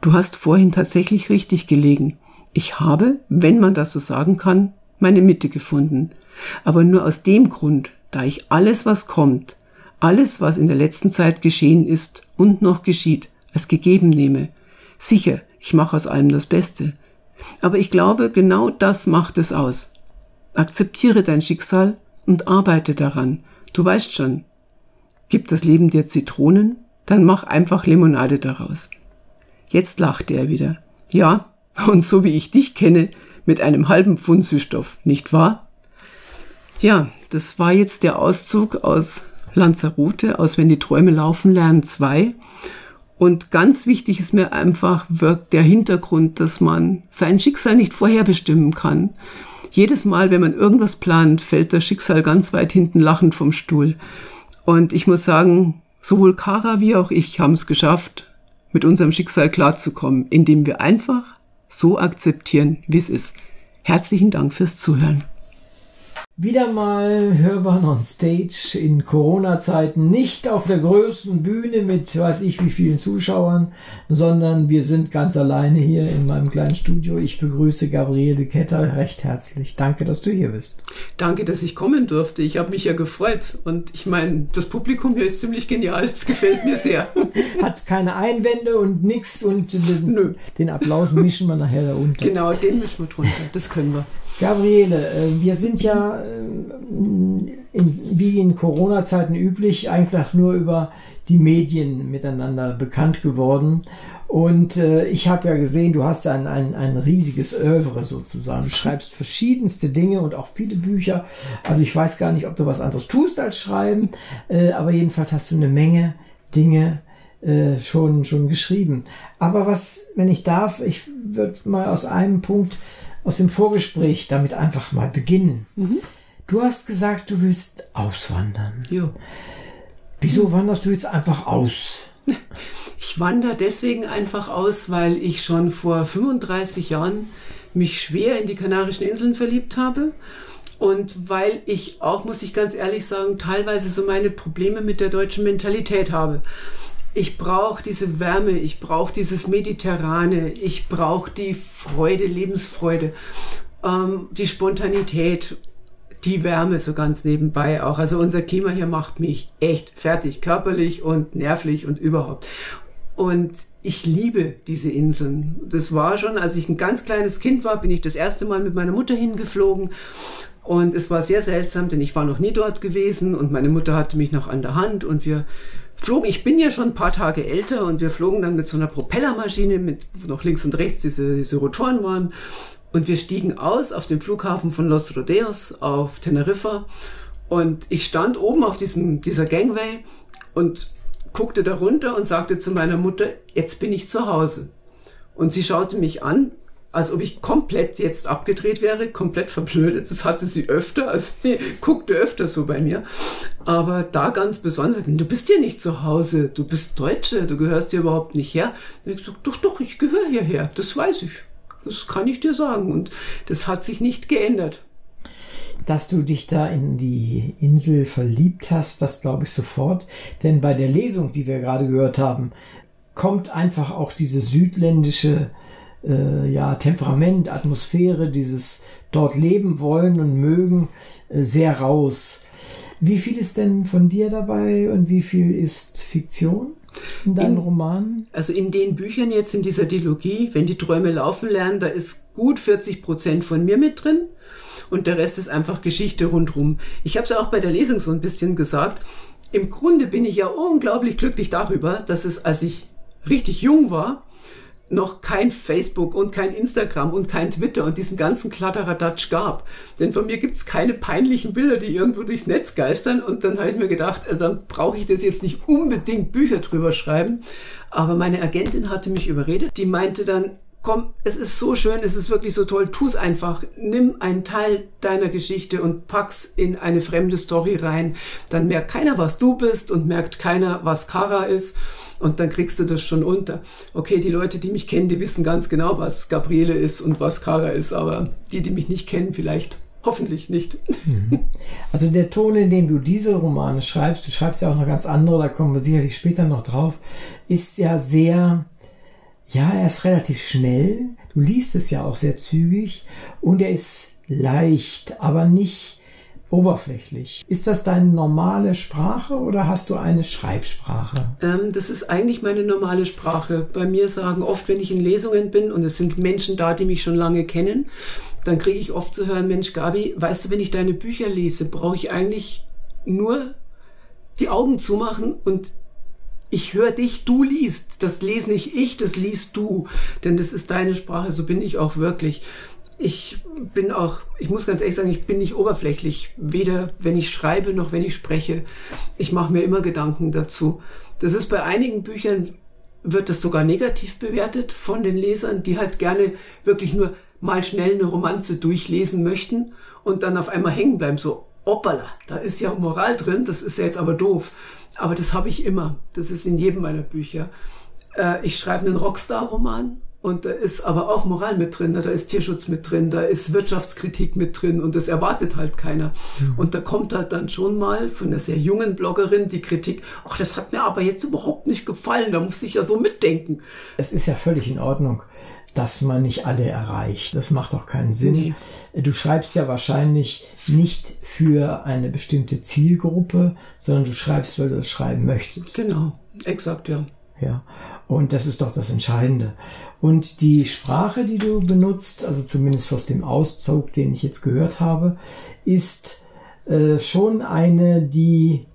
Du hast vorhin tatsächlich richtig gelegen. Ich habe, wenn man das so sagen kann, meine Mitte gefunden. Aber nur aus dem Grund, da ich alles, was kommt, alles, was in der letzten Zeit geschehen ist und noch geschieht, als gegeben nehme. Sicher, ich mache aus allem das Beste. Aber ich glaube, genau das macht es aus. Akzeptiere dein Schicksal und arbeite daran. Du weißt schon. Gibt das Leben dir Zitronen? Dann mach einfach Limonade daraus. Jetzt lachte er wieder. Ja, und so wie ich dich kenne, mit einem halben Pfund Süßstoff, nicht wahr? Ja, das war jetzt der Auszug aus Lanzarote, aus Wenn die Träume laufen lernen 2. Und ganz wichtig ist mir einfach wirkt der Hintergrund, dass man sein Schicksal nicht vorherbestimmen kann. Jedes Mal, wenn man irgendwas plant, fällt das Schicksal ganz weit hinten lachend vom Stuhl. Und ich muss sagen, sowohl Kara wie auch ich haben es geschafft, mit unserem Schicksal klarzukommen, indem wir einfach so akzeptieren, wie es ist. Herzlichen Dank fürs Zuhören. Wieder mal Hörbahn on Stage in Corona-Zeiten, nicht auf der größten Bühne mit weiß ich wie vielen Zuschauern, sondern wir sind ganz alleine hier in meinem kleinen Studio. Ich begrüße Gabriele Ketter recht herzlich. Danke, dass du hier bist. Danke, dass ich kommen durfte. Ich habe mich ja gefreut und ich meine, das Publikum hier ist ziemlich genial. Es gefällt mir sehr. Hat keine Einwände und nix und den, Nö. den Applaus mischen wir nachher da unten. Genau, den mischen wir drunter. Das können wir. Gabriele, äh, wir sind ja äh, in, wie in Corona-Zeiten üblich einfach nur über die Medien miteinander bekannt geworden. Und äh, ich habe ja gesehen, du hast ein, ein, ein riesiges Övre sozusagen. Du schreibst verschiedenste Dinge und auch viele Bücher. Also ich weiß gar nicht, ob du was anderes tust als schreiben, äh, aber jedenfalls hast du eine Menge Dinge äh, schon, schon geschrieben. Aber was, wenn ich darf, ich würde mal aus einem Punkt aus dem Vorgespräch damit einfach mal beginnen. Mhm. Du hast gesagt, du willst auswandern. Ja. Wieso wanderst du jetzt einfach aus? Ich wandere deswegen einfach aus, weil ich schon vor 35 Jahren mich schwer in die Kanarischen Inseln verliebt habe und weil ich auch, muss ich ganz ehrlich sagen, teilweise so meine Probleme mit der deutschen Mentalität habe ich brauche diese Wärme, ich brauche dieses Mediterrane, ich brauche die Freude, Lebensfreude, ähm, die Spontanität, die Wärme so ganz nebenbei auch. Also unser Klima hier macht mich echt fertig, körperlich und nervlich und überhaupt. Und ich liebe diese Inseln. Das war schon, als ich ein ganz kleines Kind war, bin ich das erste Mal mit meiner Mutter hingeflogen. Und es war sehr seltsam, denn ich war noch nie dort gewesen und meine Mutter hatte mich noch an der Hand und wir flogen, ich bin ja schon ein paar Tage älter und wir flogen dann mit so einer Propellermaschine, mit, wo noch links und rechts diese, diese Rotoren waren. Und wir stiegen aus auf dem Flughafen von Los Rodeos auf Teneriffa. Und ich stand oben auf diesem, dieser Gangway und guckte da runter und sagte zu meiner Mutter, jetzt bin ich zu Hause. Und sie schaute mich an als ob ich komplett jetzt abgedreht wäre, komplett verblödet. Das hatte sie öfter, also sie guckte öfter so bei mir. Aber da ganz besonders, du bist hier nicht zu Hause, du bist Deutsche, du gehörst hier überhaupt nicht her. Und ich gesagt, doch, doch, ich gehöre hierher, das weiß ich. Das kann ich dir sagen. Und das hat sich nicht geändert. Dass du dich da in die Insel verliebt hast, das glaube ich sofort. Denn bei der Lesung, die wir gerade gehört haben, kommt einfach auch diese südländische äh, ja, Temperament, Atmosphäre, dieses dort leben wollen und mögen äh, sehr raus. Wie viel ist denn von dir dabei und wie viel ist Fiktion? In deinen in, Romanen? Also in den Büchern jetzt in dieser Dilogie, wenn die Träume laufen lernen, da ist gut 40 Prozent von mir mit drin und der Rest ist einfach Geschichte rundherum. Ich habe es ja auch bei der Lesung so ein bisschen gesagt. Im Grunde bin ich ja unglaublich glücklich darüber, dass es, als ich richtig jung war, noch kein Facebook und kein Instagram und kein Twitter und diesen ganzen Kladderadatsch gab. Denn von mir gibt's keine peinlichen Bilder, die irgendwo durchs Netz geistern. Und dann habe ich mir gedacht, also dann brauche ich das jetzt nicht unbedingt Bücher drüber schreiben. Aber meine Agentin hatte mich überredet. Die meinte dann, komm, es ist so schön, es ist wirklich so toll, tu es einfach. Nimm einen Teil deiner Geschichte und pack's in eine fremde Story rein. Dann merkt keiner, was du bist und merkt keiner, was Kara ist und dann kriegst du das schon unter. Okay, die Leute, die mich kennen, die wissen ganz genau, was Gabriele ist und was Kara ist, aber die, die mich nicht kennen, vielleicht hoffentlich nicht. Mhm. Also der Ton, in dem du diese Romane schreibst, du schreibst ja auch noch ganz andere, da kommen wir sicherlich später noch drauf, ist ja sehr, ja, er ist relativ schnell. Du liest es ja auch sehr zügig und er ist leicht, aber nicht oberflächlich. Ist das deine normale Sprache oder hast du eine Schreibsprache? Ähm, das ist eigentlich meine normale Sprache. Bei mir sagen oft, wenn ich in Lesungen bin und es sind Menschen da, die mich schon lange kennen, dann kriege ich oft zu hören, Mensch, Gabi, weißt du, wenn ich deine Bücher lese, brauche ich eigentlich nur die Augen zumachen und ich höre dich, du liest. Das lese nicht ich, das liest du. Denn das ist deine Sprache, so bin ich auch wirklich. Ich bin auch, ich muss ganz ehrlich sagen, ich bin nicht oberflächlich, weder wenn ich schreibe noch wenn ich spreche. Ich mache mir immer Gedanken dazu. Das ist bei einigen Büchern, wird das sogar negativ bewertet von den Lesern, die halt gerne wirklich nur mal schnell eine Romanze durchlesen möchten und dann auf einmal hängen bleiben, so, hoppala, da ist ja Moral drin, das ist ja jetzt aber doof. Aber das habe ich immer. Das ist in jedem meiner Bücher. Äh, ich schreibe einen Rockstar-Roman und da ist aber auch Moral mit drin, da ist Tierschutz mit drin, da ist Wirtschaftskritik mit drin und das erwartet halt keiner. Mhm. Und da kommt halt dann schon mal von einer sehr jungen Bloggerin die Kritik, ach, das hat mir aber jetzt überhaupt nicht gefallen, da muss ich ja so mitdenken. Es ist ja völlig in Ordnung, dass man nicht alle erreicht. Das macht auch keinen Sinn. Nee. Du schreibst ja wahrscheinlich nicht für eine bestimmte Zielgruppe, sondern du schreibst, weil du das schreiben möchtest. Genau, exakt, ja. Ja, und das ist doch das Entscheidende. Und die Sprache, die du benutzt, also zumindest aus dem Auszug, den ich jetzt gehört habe, ist äh, schon eine, die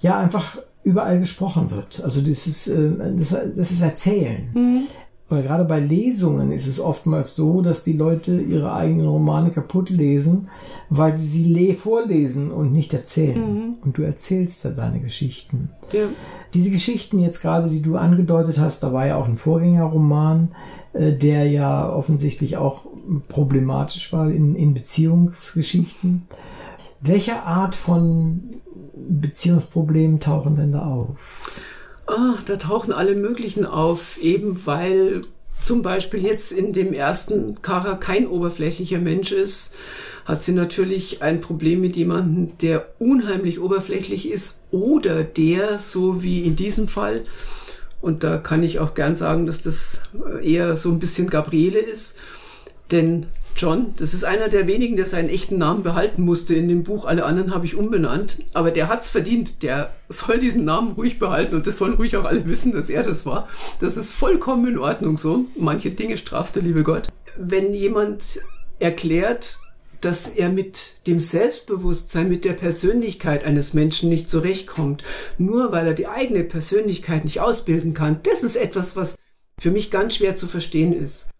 ja einfach überall gesprochen wird. Also das ist, äh, das, das ist Erzählen. Mhm. Weil gerade bei Lesungen ist es oftmals so, dass die Leute ihre eigenen Romane kaputt lesen, weil sie sie vorlesen und nicht erzählen. Mhm. Und du erzählst da deine Geschichten. Ja. Diese Geschichten jetzt gerade, die du angedeutet hast, da war ja auch ein Vorgängerroman, äh, der ja offensichtlich auch problematisch war in, in Beziehungsgeschichten. Welche Art von Beziehungsproblemen tauchen denn da auf? Oh, da tauchen alle möglichen auf, eben weil zum Beispiel jetzt in dem ersten Kara kein oberflächlicher Mensch ist, hat sie natürlich ein Problem mit jemandem, der unheimlich oberflächlich ist oder der, so wie in diesem Fall, und da kann ich auch gern sagen, dass das eher so ein bisschen Gabriele ist, denn John, das ist einer der wenigen, der seinen echten Namen behalten musste in dem Buch. Alle anderen habe ich umbenannt. Aber der hat's verdient. Der soll diesen Namen ruhig behalten und das sollen ruhig auch alle wissen, dass er das war. Das ist vollkommen in Ordnung so. Manche Dinge straft der liebe Gott. Wenn jemand erklärt, dass er mit dem Selbstbewusstsein, mit der Persönlichkeit eines Menschen nicht zurechtkommt, nur weil er die eigene Persönlichkeit nicht ausbilden kann, das ist etwas, was für mich ganz schwer zu verstehen ist.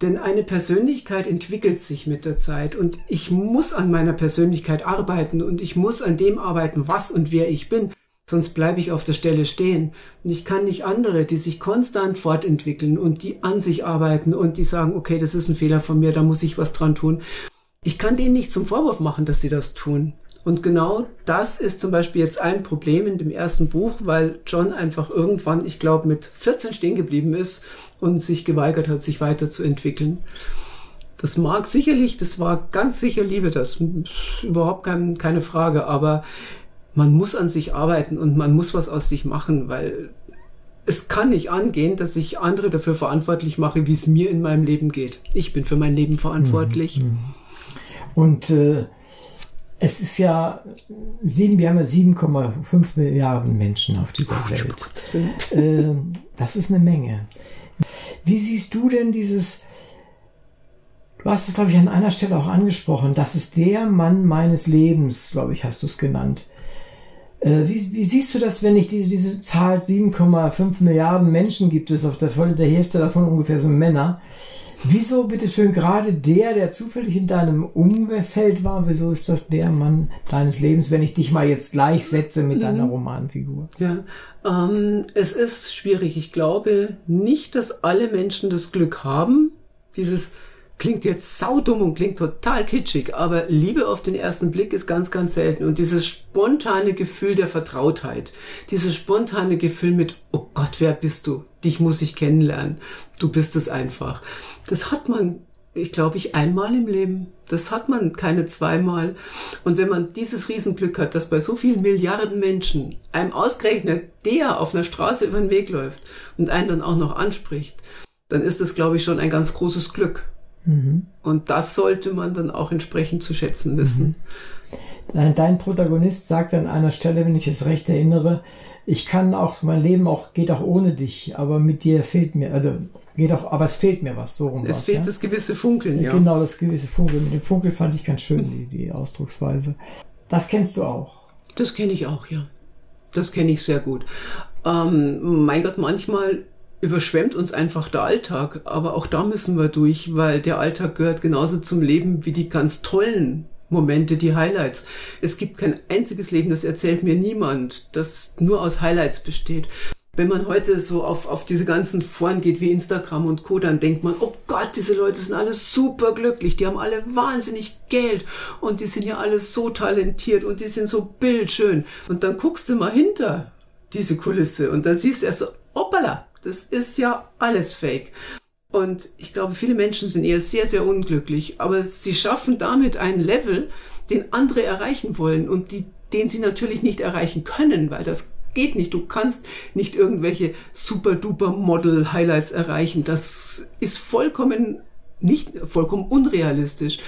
Denn eine Persönlichkeit entwickelt sich mit der Zeit und ich muss an meiner Persönlichkeit arbeiten und ich muss an dem arbeiten, was und wer ich bin. Sonst bleibe ich auf der Stelle stehen. Und ich kann nicht andere, die sich konstant fortentwickeln und die an sich arbeiten und die sagen, okay, das ist ein Fehler von mir, da muss ich was dran tun. Ich kann denen nicht zum Vorwurf machen, dass sie das tun. Und genau das ist zum Beispiel jetzt ein Problem in dem ersten Buch, weil John einfach irgendwann, ich glaube, mit 14 stehen geblieben ist und sich geweigert hat, sich weiterzuentwickeln. Das mag sicherlich, das war ganz sicher Liebe, das überhaupt kein, keine Frage, aber man muss an sich arbeiten und man muss was aus sich machen, weil es kann nicht angehen, dass ich andere dafür verantwortlich mache, wie es mir in meinem Leben geht. Ich bin für mein Leben verantwortlich. Mhm. Und äh, es ist ja sieben, wir haben ja 7,5 Milliarden Menschen auf dieser Welt. Äh, das ist eine Menge. Wie siehst du denn dieses, du hast es, glaube ich, an einer Stelle auch angesprochen, das ist der Mann meines Lebens, glaube ich, hast du es genannt. Äh, wie, wie, siehst du das, wenn ich die, diese Zahl 7,5 Milliarden Menschen gibt es, auf der, der Hälfte davon ungefähr sind Männer. Wieso bitteschön gerade der, der zufällig in deinem Umfeld war, wieso ist das der Mann deines Lebens, wenn ich dich mal jetzt gleichsetze mit deiner mhm. Romanfigur? Ja, ähm, es ist schwierig. Ich glaube nicht, dass alle Menschen das Glück haben, dieses klingt jetzt saudumm und klingt total kitschig, aber Liebe auf den ersten Blick ist ganz, ganz selten. Und dieses spontane Gefühl der Vertrautheit, dieses spontane Gefühl mit, oh Gott, wer bist du? Dich muss ich kennenlernen. Du bist es einfach. Das hat man, ich glaube ich, einmal im Leben. Das hat man keine zweimal. Und wenn man dieses Riesenglück hat, dass bei so vielen Milliarden Menschen einem ausgerechnet der auf einer Straße über den Weg läuft und einen dann auch noch anspricht, dann ist das, glaube ich, schon ein ganz großes Glück. Mhm. Und das sollte man dann auch entsprechend zu schätzen wissen. Mhm. Dein Protagonist sagt an einer Stelle, wenn ich es recht erinnere, ich kann auch, mein Leben auch, geht auch ohne dich, aber mit dir fehlt mir, also geht auch, aber es fehlt mir was, so rum. Es was, fehlt ja? das gewisse Funkeln, ja. Genau, das gewisse Funkeln. Mit dem Funkel fand ich ganz schön, die, die Ausdrucksweise. Das kennst du auch. Das kenne ich auch, ja. Das kenne ich sehr gut. Ähm, mein Gott, manchmal überschwemmt uns einfach der Alltag, aber auch da müssen wir durch, weil der Alltag gehört genauso zum Leben wie die ganz tollen Momente, die Highlights. Es gibt kein einziges Leben, das erzählt mir niemand, das nur aus Highlights besteht. Wenn man heute so auf, auf diese ganzen Foren geht wie Instagram und Co., dann denkt man, oh Gott, diese Leute sind alle super glücklich, die haben alle wahnsinnig Geld und die sind ja alle so talentiert und die sind so bildschön. Und dann guckst du mal hinter diese Kulisse und dann siehst du erst so, hoppala, das ist ja alles fake. Und ich glaube, viele Menschen sind eher sehr, sehr unglücklich, aber sie schaffen damit einen Level, den andere erreichen wollen und die, den sie natürlich nicht erreichen können, weil das geht nicht. Du kannst nicht irgendwelche super duper Model Highlights erreichen. Das ist vollkommen nicht, vollkommen unrealistisch.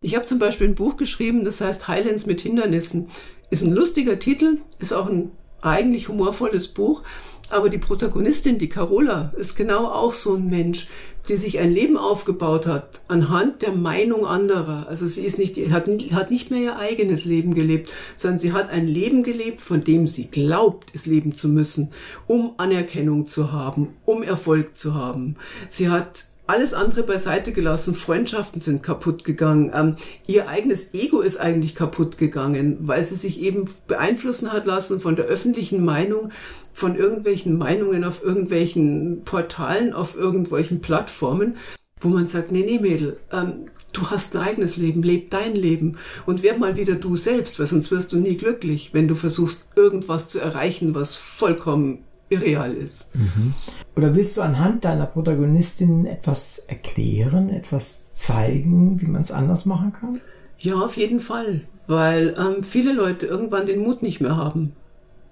Ich habe zum Beispiel ein Buch geschrieben, das heißt Highlands mit Hindernissen. Ist ein lustiger Titel, ist auch ein eigentlich humorvolles Buch. Aber die Protagonistin, die Carola, ist genau auch so ein Mensch, die sich ein Leben aufgebaut hat anhand der Meinung anderer. Also sie ist nicht, hat, hat nicht mehr ihr eigenes Leben gelebt, sondern sie hat ein Leben gelebt, von dem sie glaubt, es leben zu müssen, um Anerkennung zu haben, um Erfolg zu haben. Sie hat alles andere beiseite gelassen. Freundschaften sind kaputt gegangen. Ähm, ihr eigenes Ego ist eigentlich kaputt gegangen, weil sie sich eben beeinflussen hat lassen von der öffentlichen Meinung, von irgendwelchen Meinungen auf irgendwelchen Portalen, auf irgendwelchen Plattformen, wo man sagt, nee, nee, Mädel, ähm, du hast ein eigenes Leben, leb dein Leben und werd mal wieder du selbst, weil sonst wirst du nie glücklich, wenn du versuchst, irgendwas zu erreichen, was vollkommen irreal ist. Mhm. Oder willst du anhand deiner Protagonistin etwas erklären, etwas zeigen, wie man es anders machen kann? Ja, auf jeden Fall, weil ähm, viele Leute irgendwann den Mut nicht mehr haben,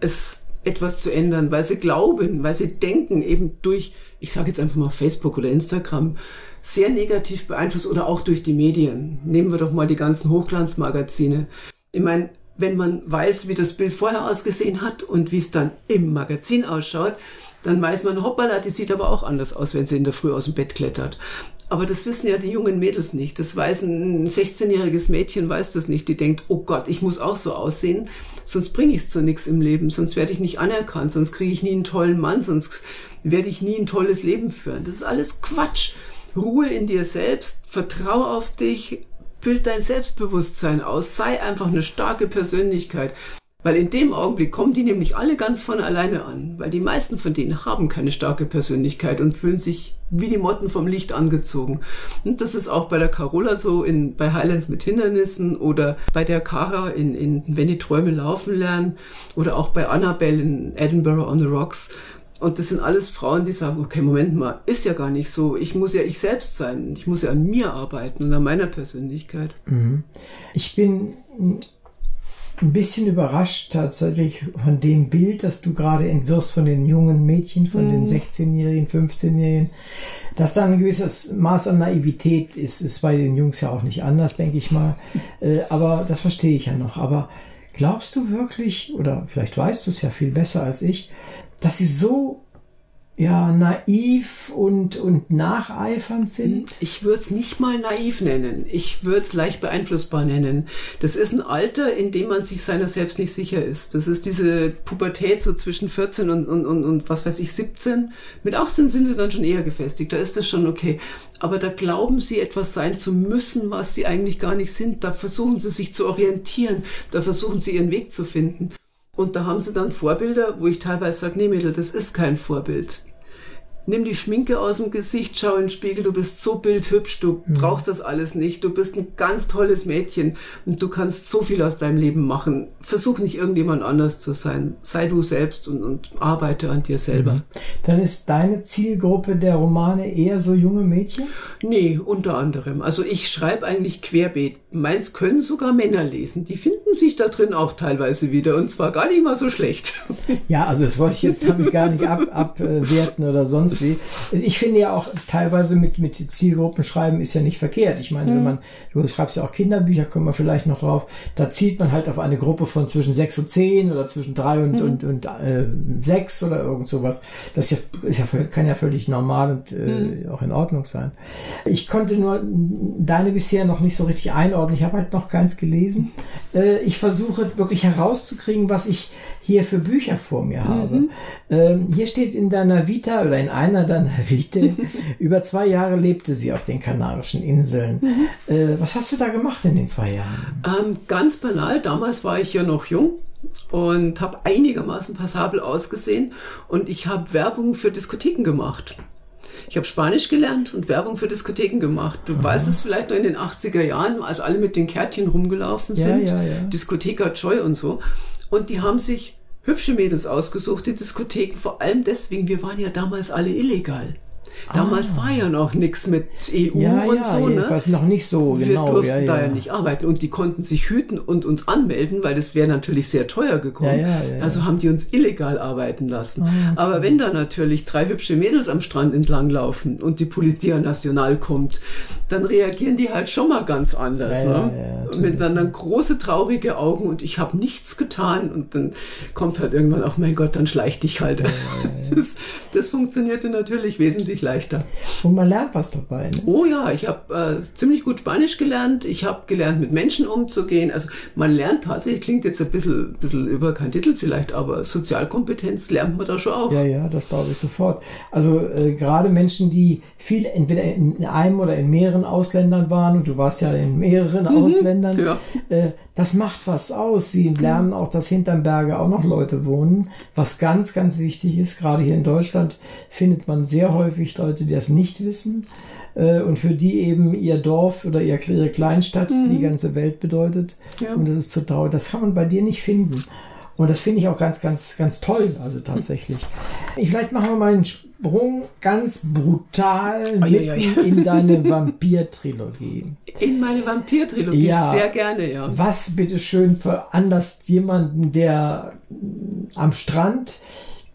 es etwas zu ändern, weil sie glauben, weil sie denken, eben durch, ich sage jetzt einfach mal Facebook oder Instagram, sehr negativ beeinflusst oder auch durch die Medien. Nehmen wir doch mal die ganzen Hochglanzmagazine. Ich meine, wenn man weiß, wie das Bild vorher ausgesehen hat und wie es dann im Magazin ausschaut, dann weiß man, hoppala, die sieht aber auch anders aus, wenn sie in der Früh aus dem Bett klettert. Aber das wissen ja die jungen Mädels nicht. Das weiß ein 16-jähriges Mädchen weiß das nicht. Die denkt, oh Gott, ich muss auch so aussehen, sonst bringe ich es zu nichts im Leben, sonst werde ich nicht anerkannt, sonst kriege ich nie einen tollen Mann, sonst werde ich nie ein tolles Leben führen. Das ist alles Quatsch. Ruhe in dir selbst, vertraue auf dich, bild dein Selbstbewusstsein aus, sei einfach eine starke Persönlichkeit. Weil in dem Augenblick kommen die nämlich alle ganz von alleine an, weil die meisten von denen haben keine starke Persönlichkeit und fühlen sich wie die Motten vom Licht angezogen. Und das ist auch bei der Carola so, in, bei Highlands mit Hindernissen oder bei der Cara in, in Wenn die Träume laufen lernen oder auch bei Annabelle in Edinburgh on the Rocks. Und das sind alles Frauen, die sagen, okay, Moment mal, ist ja gar nicht so. Ich muss ja ich selbst sein. Ich muss ja an mir arbeiten und an meiner Persönlichkeit. Mhm. Ich bin ein bisschen überrascht tatsächlich von dem Bild, das du gerade entwirfst von den jungen Mädchen, von mhm. den 16-Jährigen, 15-Jährigen. Dass da ein gewisses Maß an Naivität ist, ist bei den Jungs ja auch nicht anders, denke ich mal. Äh, aber das verstehe ich ja noch. Aber glaubst du wirklich, oder vielleicht weißt du es ja viel besser als ich, dass sie so ja, naiv und, und nacheifernd sind? Ich würde es nicht mal naiv nennen. Ich würde es leicht beeinflussbar nennen. Das ist ein Alter, in dem man sich seiner selbst nicht sicher ist. Das ist diese Pubertät so zwischen 14 und, und, und, und was weiß ich, 17. Mit 18 sind sie dann schon eher gefestigt. Da ist das schon okay. Aber da glauben sie etwas sein zu müssen, was sie eigentlich gar nicht sind. Da versuchen sie sich zu orientieren. Da versuchen sie ihren Weg zu finden. Und da haben sie dann Vorbilder, wo ich teilweise sage, nee Mädel, das ist kein Vorbild nimm die Schminke aus dem Gesicht, schau in den Spiegel, du bist so bildhübsch, du mhm. brauchst das alles nicht, du bist ein ganz tolles Mädchen und du kannst so viel aus deinem Leben machen. Versuch nicht irgendjemand anders zu sein. Sei du selbst und, und arbeite an dir selber. Mhm. Dann ist deine Zielgruppe der Romane eher so junge Mädchen? Nee, unter anderem. Also ich schreibe eigentlich querbeet. Meins können sogar Männer lesen. Die finden sich da drin auch teilweise wieder und zwar gar nicht mal so schlecht. Ja, also das wollte ich jetzt ich gar nicht ab, abwerten oder sonst sonst wie. Ich finde ja auch teilweise mit, mit Zielgruppen schreiben ist ja nicht verkehrt. Ich meine, mhm. wenn man, du schreibst ja auch Kinderbücher, kommen wir vielleicht noch drauf, da zielt man halt auf eine Gruppe von zwischen sechs und zehn oder zwischen drei und, mhm. und, und äh, sechs oder irgend sowas. Das ist ja, ist ja, kann ja völlig normal und äh, mhm. auch in Ordnung sein. Ich konnte nur deine bisher noch nicht so richtig einordnen. Ich habe halt noch keins gelesen. Äh, ich versuche wirklich herauszukriegen, was ich hier für Bücher vor mir habe. Mhm. Ähm, hier steht in deiner Vita oder in einer deiner Vita, über zwei Jahre lebte sie auf den Kanarischen Inseln. Mhm. Äh, was hast du da gemacht in den zwei Jahren? Ähm, ganz banal, damals war ich ja noch jung und habe einigermaßen passabel ausgesehen und ich habe Werbung für Diskotheken gemacht. Ich habe Spanisch gelernt und Werbung für Diskotheken gemacht. Du Aha. weißt es vielleicht noch in den 80er Jahren, als alle mit den Kärtchen rumgelaufen sind, ja, ja. Diskotheka Joy und so. Und die haben sich hübsche Mädels ausgesucht, die Diskotheken, vor allem deswegen, wir waren ja damals alle illegal. Damals ah. war ja noch nichts mit EU ja, und ja, so, ne? noch nicht so, Wir genau. Wir durften ja, da ja nicht arbeiten und die konnten sich hüten und uns anmelden, weil das wäre natürlich sehr teuer gekommen. Also haben die uns illegal arbeiten lassen. Ah, Aber wenn da natürlich drei hübsche Mädels am Strand entlang laufen und die Politia National kommt, dann reagieren die halt schon mal ganz anders. ne? Mit dann, dann große traurige Augen und ich habe nichts getan und dann kommt halt irgendwann auch, mein Gott, dann schleich dich halt. Das, das funktionierte natürlich wesentlich leichter. Und man lernt was dabei. Ne? Oh ja, ich habe äh, ziemlich gut Spanisch gelernt. Ich habe gelernt, mit Menschen umzugehen. Also man lernt tatsächlich, klingt jetzt ein bisschen, bisschen über kein Titel vielleicht, aber Sozialkompetenz lernt man da schon auch. Ja, ja, das glaube ich sofort. Also äh, gerade Menschen, die viel entweder in einem oder in mehreren Ausländern waren, und du warst ja in mehreren mhm, Ausländern, ja. äh, das macht was aus. Sie lernen auch, dass hinterm Berge auch noch Leute wohnen, was ganz, ganz wichtig ist. Gerade hier in Deutschland findet man sehr häufig Leute, die das nicht wissen äh, und für die eben ihr Dorf oder ihre Kleinstadt mhm. die ganze Welt bedeutet. Ja. Und das ist zu traurig. Das kann man bei dir nicht finden. Und das finde ich auch ganz, ganz, ganz toll, also tatsächlich. Vielleicht machen wir mal einen Sprung ganz brutal in deine Vampir-Trilogie. In meine Vampir-Trilogie, ja. sehr gerne, ja. Was bitteschön veranlasst jemanden, der am Strand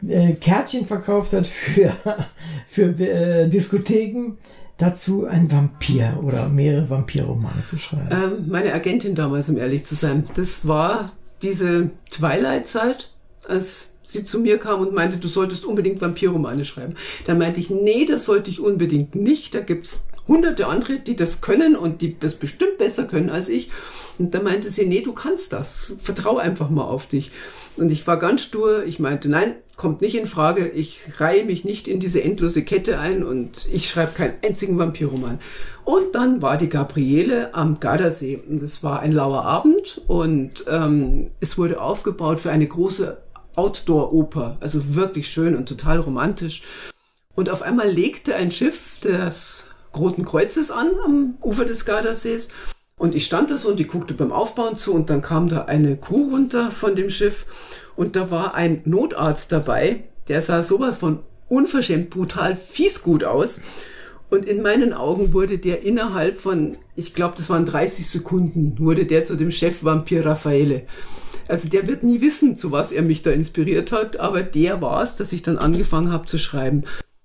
äh, Kärtchen verkauft hat für, für äh, Diskotheken, dazu ein Vampir oder mehrere Vampirromane zu schreiben? Ähm, meine Agentin damals, um ehrlich zu sein. Das war diese Twilight-Zeit, als sie zu mir kam und meinte, du solltest unbedingt Vampirromane schreiben. Dann meinte ich, nee, das sollte ich unbedingt nicht. Da gibt's hunderte andere, die das können und die das bestimmt besser können als ich. Und dann meinte sie, nee, du kannst das. Vertrau einfach mal auf dich. Und ich war ganz stur. Ich meinte, nein, kommt nicht in Frage. Ich reihe mich nicht in diese endlose Kette ein und ich schreibe keinen einzigen Vampirroman. Und dann war die Gabriele am Gardasee. Und es war ein lauer Abend und ähm, es wurde aufgebaut für eine große Outdoor-Oper. Also wirklich schön und total romantisch. Und auf einmal legte ein Schiff des Roten Kreuzes an am Ufer des Gardasees und ich stand da so und die guckte beim Aufbauen zu und dann kam da eine Crew runter von dem Schiff und da war ein Notarzt dabei, der sah sowas von unverschämt brutal fies gut aus. Und in meinen Augen wurde der innerhalb von, ich glaube, das waren 30 Sekunden, wurde der zu dem Chef Vampir Raffaele. Also der wird nie wissen, zu was er mich da inspiriert hat, aber der war es, dass ich dann angefangen habe zu schreiben.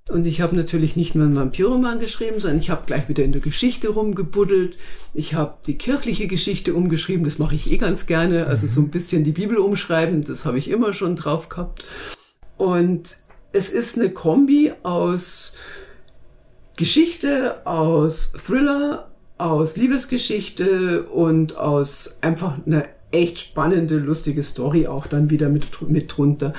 Und ich habe natürlich nicht nur einen Vampirroman geschrieben, sondern ich habe gleich wieder in der Geschichte rumgebuddelt. Ich habe die kirchliche Geschichte umgeschrieben, das mache ich eh ganz gerne. Also so ein bisschen die Bibel umschreiben, das habe ich immer schon drauf gehabt. Und es ist eine Kombi aus Geschichte, aus Thriller, aus Liebesgeschichte und aus einfach einer echt spannende, lustige Story auch dann wieder mit, mit drunter.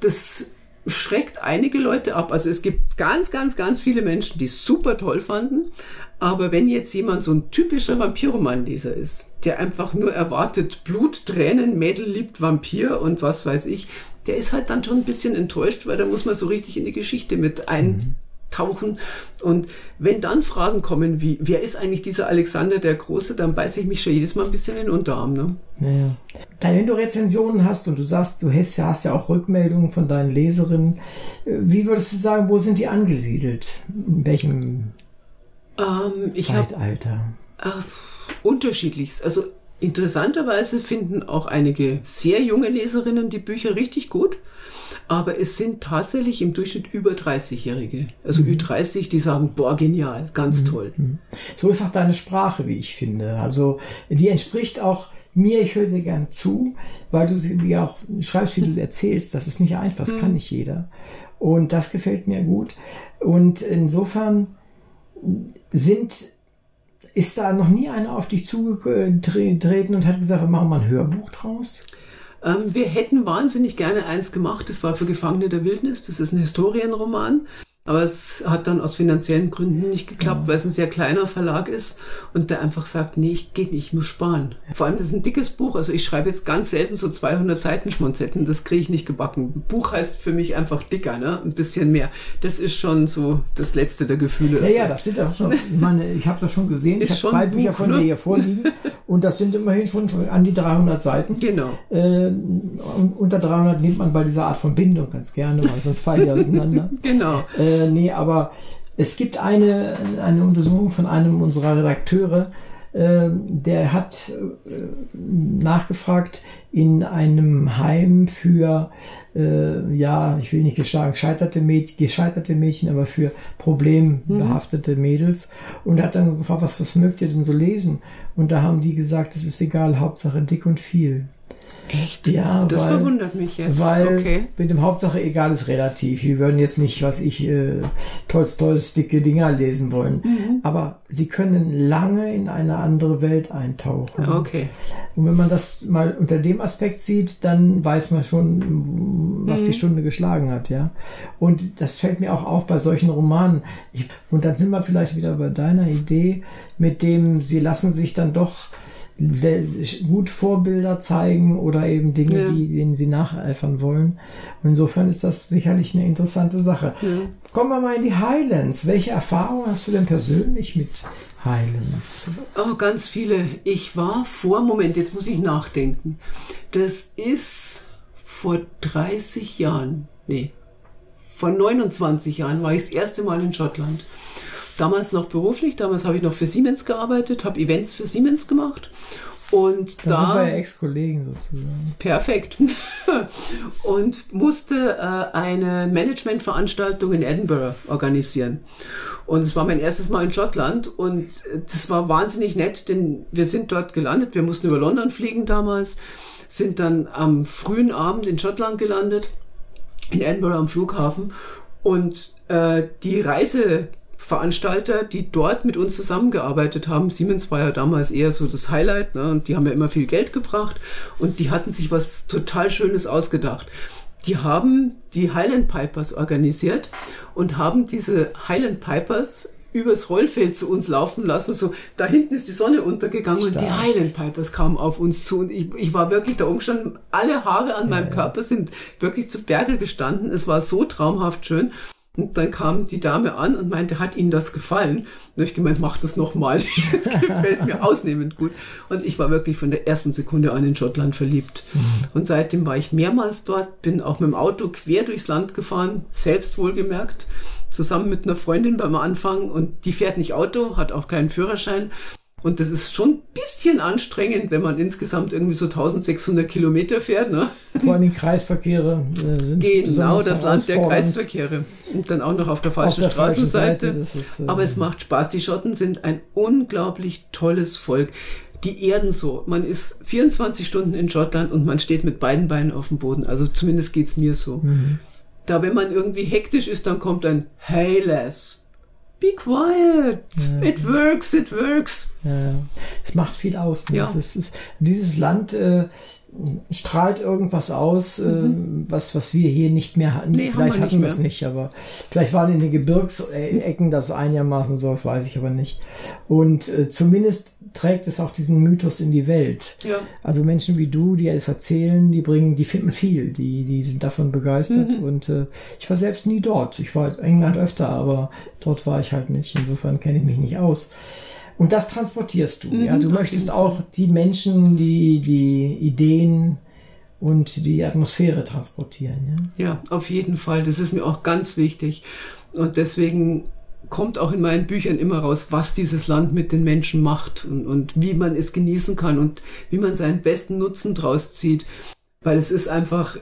Das schreckt einige Leute ab. Also es gibt ganz, ganz, ganz viele Menschen, die es super toll fanden. Aber wenn jetzt jemand so ein typischer Vampirromanleser ist, der einfach nur erwartet Blut, Tränen, Mädel liebt Vampir und was weiß ich, der ist halt dann schon ein bisschen enttäuscht, weil da muss man so richtig in die Geschichte mit ein, mhm tauchen. Und wenn dann Fragen kommen wie, wer ist eigentlich dieser Alexander der Große, dann beiße ich mich schon jedes Mal ein bisschen in den Unterarm. Ne? Ja. Wenn du Rezensionen hast und du sagst, du hast ja, hast ja auch Rückmeldungen von deinen Leserinnen, wie würdest du sagen, wo sind die angesiedelt? In welchem ähm, Zeitalter? Hab, äh, unterschiedlichst. Also interessanterweise finden auch einige sehr junge Leserinnen die Bücher richtig gut. Aber es sind tatsächlich im Durchschnitt über 30-Jährige, also mhm. Ü30, die sagen, boah, genial, ganz mhm. toll. Mhm. So ist auch deine Sprache, wie ich finde. Also die entspricht auch mir, ich höre dir gern zu, weil du wie auch schreibst, wie du erzählst. Das ist nicht einfach, das kann mhm. nicht jeder. Und das gefällt mir gut. Und insofern sind ist da noch nie einer auf dich zugetreten und hat gesagt, wir machen mal ein Hörbuch draus? Ähm, wir hätten wahnsinnig gerne eins gemacht, das war für Gefangene der Wildnis, das ist ein Historienroman. Aber es hat dann aus finanziellen Gründen nicht geklappt, weil es ein sehr kleiner Verlag ist und der einfach sagt, nee, ich geht nicht, ich muss sparen. Vor allem, das ist ein dickes Buch, also ich schreibe jetzt ganz selten so 200 Seiten Schmonzetten, das kriege ich nicht gebacken. Buch heißt für mich einfach dicker, ne? ein bisschen mehr. Das ist schon so das letzte der Gefühle. Ja, ja, das sind ja schon, ich meine, ich habe das schon gesehen, Ist ich habe zwei ein Bücher Buch, von ne? dir hier vorliegen und das sind immerhin schon an die 300 Seiten. Genau. Äh, unter 300 nimmt man bei dieser Art von Bindung ganz gerne, weil sonst fallen die auseinander. Genau. Äh, nee, aber es gibt eine, eine Untersuchung von einem unserer Redakteure, äh, der hat äh, nachgefragt in einem Heim für, äh, ja, ich will nicht sagen gescheiterte, Mäd gescheiterte Mädchen, aber für problembehaftete Mädels und hat dann gefragt, was, was mögt ihr denn so lesen? Und da haben die gesagt, es ist egal, Hauptsache dick und viel. Echt? Ja, Das weil, verwundert mich jetzt. weil okay. mit dem Hauptsache egal ist relativ. Wir würden jetzt nicht, was ich, äh, Tolstoys dicke Dinger lesen wollen. Mhm. Aber sie können lange in eine andere Welt eintauchen. Okay. Und wenn man das mal unter dem Aspekt sieht, dann weiß man schon, was Mhm. die Stunde geschlagen hat, ja. Und das fällt mir auch auf bei solchen Romanen. Ich, und dann sind wir vielleicht wieder bei deiner Idee, mit dem sie lassen sich dann doch gut Vorbilder zeigen oder eben Dinge, Ja. die, denen sie nacheifern wollen. Und insofern ist das sicherlich eine interessante Sache. Ja. Kommen wir mal in die Highlands. Welche Erfahrungen hast du denn persönlich mit Highlands? Oh, ganz viele. Ich war vor, Moment, jetzt muss ich nachdenken. Das ist vor 30 Jahren, nee, vor 29 Jahren war ich das erste Mal in Schottland. Damals noch beruflich, damals habe ich noch für Siemens gearbeitet, habe Events für Siemens gemacht. Und Da, sind da, wir ja Ex-Kollegen sozusagen. perfekt, und musste äh, eine Managementveranstaltung in Edinburgh organisieren. Und es war mein erstes Mal in Schottland und äh, das war wahnsinnig nett, denn wir sind dort gelandet. Wir mussten über London fliegen damals, sind dann am frühen Abend in Schottland gelandet, in Edinburgh am Flughafen. Und äh, die Reiseveranstalter, die dort mit uns zusammengearbeitet haben, Siemens war ja damals eher so das Highlight, ne? und die haben ja immer viel Geld gebracht und die hatten sich was total Schönes ausgedacht. Die haben die Highland Pipers organisiert und haben diese Highland Pipers übers Rollfeld zu uns laufen lassen. So, da hinten ist die Sonne untergegangen und die Stark. Highland Pipers kamen auf uns zu. Und ich, ich war wirklich da oben schon, alle Haare an meinem Körper sind wirklich zu Berge gestanden. Es war so traumhaft schön. Und dann kam die Dame an und meinte, hat Ihnen das gefallen? Und ich gemeint, mach das nochmal. Jetzt gefällt mir ausnehmend gut. Und ich war wirklich von der ersten Sekunde an in Schottland verliebt. Und seitdem war ich mehrmals dort, bin auch mit dem Auto quer durchs Land gefahren, selbst wohlgemerkt, zusammen mit einer Freundin beim Anfang. Und die fährt nicht Auto, hat auch keinen Führerschein. Und das ist schon ein bisschen anstrengend, wenn man insgesamt irgendwie so 1600 Kilometer fährt. Ne? Vor allem die Kreisverkehre äh, Genau, das Land der. Kreisverkehre. Und dann auch noch auf der falschen der falschen Straßenseite. Seite, das ist, äh, Aber es macht Spaß. Die Schotten sind ein unglaublich tolles Volk. Die erden so. Man ist 24 Stunden in Schottland und man steht mit beiden Beinen auf dem Boden. Also zumindest geht's mir so. Mhm. Da, wenn man irgendwie hektisch ist, dann kommt ein Hey, lass. Be quiet. It works, it works. Ja, ja. es macht viel aus. Ne? Ja. Ist, dieses Land äh, strahlt irgendwas aus, äh, was, was wir hier nicht mehr hatten. Mhm. Nee, haben vielleicht wir hatten wir es nicht, aber vielleicht waren in den Gebirgsecken das einigermaßen so, das weiß ich aber nicht. Und äh, zumindest trägt es auch diesen Mythos in die Welt. Ja. Also Menschen wie du, die es erzählen, die bringen, die finden viel, die, die sind davon begeistert. Mhm. Und äh, ich war selbst nie dort. Ich war in England öfter, aber dort war ich halt nicht. Insofern kenne ich mich nicht aus. Und das transportierst du. ja, du auf möchtest auch die Menschen, die, die Ideen und die Atmosphäre transportieren. Ja? Ja, auf jeden Fall. Das ist mir auch ganz wichtig. Und deswegen kommt auch in meinen Büchern immer raus, was dieses Land mit den Menschen macht und, und wie man es genießen kann und wie man seinen besten Nutzen draus zieht. Weil es ist einfach,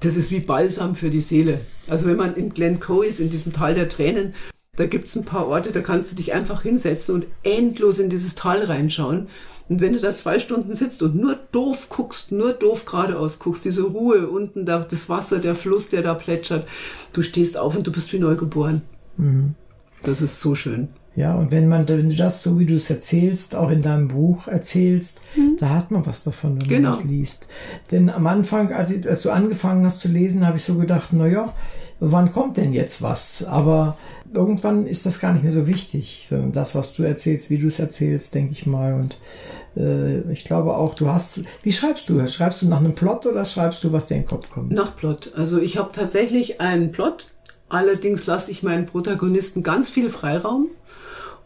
das ist wie Balsam für die Seele. Also wenn man in Glencoe ist, in diesem Tal der Tränen, da gibt's ein paar Orte, da kannst du dich einfach hinsetzen und endlos in dieses Tal reinschauen. Und wenn du da zwei Stunden sitzt und nur doof guckst, nur doof geradeaus guckst, diese Ruhe unten, da, das Wasser, der Fluss, der da plätschert, du stehst auf und du bist wie neugeboren. Das ist so schön. Ja, und wenn man wenn du das, so wie du es erzählst, auch in deinem Buch erzählst, mhm. da hat man was davon, wenn genau. man das liest. Denn am Anfang, als, ich, als du angefangen hast zu lesen, habe ich so gedacht, na ja, wann kommt denn jetzt was? Aber irgendwann ist das gar nicht mehr so wichtig. sondern das, was du erzählst, wie du es erzählst, denke ich mal. Und äh, ich glaube auch, du hast, wie schreibst du? Schreibst du nach einem Plot oder schreibst du, was dir in den Kopf kommt? Nach Plot. Also ich habe tatsächlich einen Plot. Allerdings lasse ich meinen Protagonisten ganz viel Freiraum.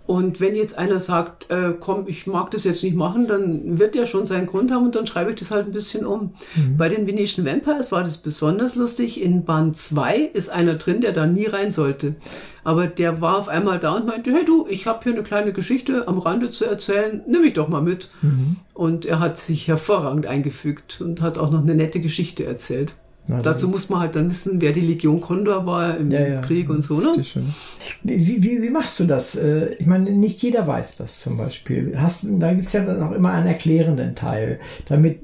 Und wenn jetzt einer sagt, äh, komm, ich mag das jetzt nicht machen, dann wird der schon seinen Grund haben und dann schreibe ich das halt ein bisschen um. Mhm. Bei den Venetian Vampires war das besonders lustig. In Band 2 ist einer drin, der da nie rein sollte. Aber der war auf einmal da und meinte, hey du, ich habe hier eine kleine Geschichte am Rande zu erzählen, nimm mich doch mal mit. Mhm. Und er hat sich hervorragend eingefügt und hat auch noch eine nette Geschichte erzählt. Na, Dazu muss man halt dann wissen, wer die Legion Condor war im ja, ja, Krieg und so, ne? Wie, wie, wie machst du das? Äh, ich meine, nicht jeder weiß das zum Beispiel. Hast, da gibt es ja dann auch immer einen erklärenden Teil, damit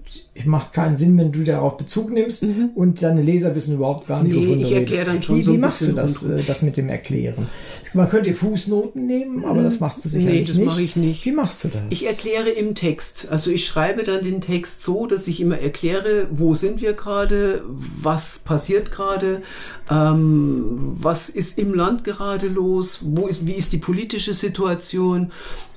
macht keinen Sinn, wenn du darauf Bezug nimmst mhm. und deine Leser wissen überhaupt gar nicht, nee, wovon du ich erkläre dann schon wie, so Wie machst du das, äh, das mit dem Erklären? Man könnte Fußnoten nehmen, aber das machst du sicherlich nicht. Nee, das mache ich nicht. Wie machst du das? Ich erkläre im Text. Also ich schreibe dann den Text so, dass ich immer erkläre, wo sind wir gerade, was passiert gerade, ähm, was ist im Land gerade los, wo ist, wie ist die politische Situation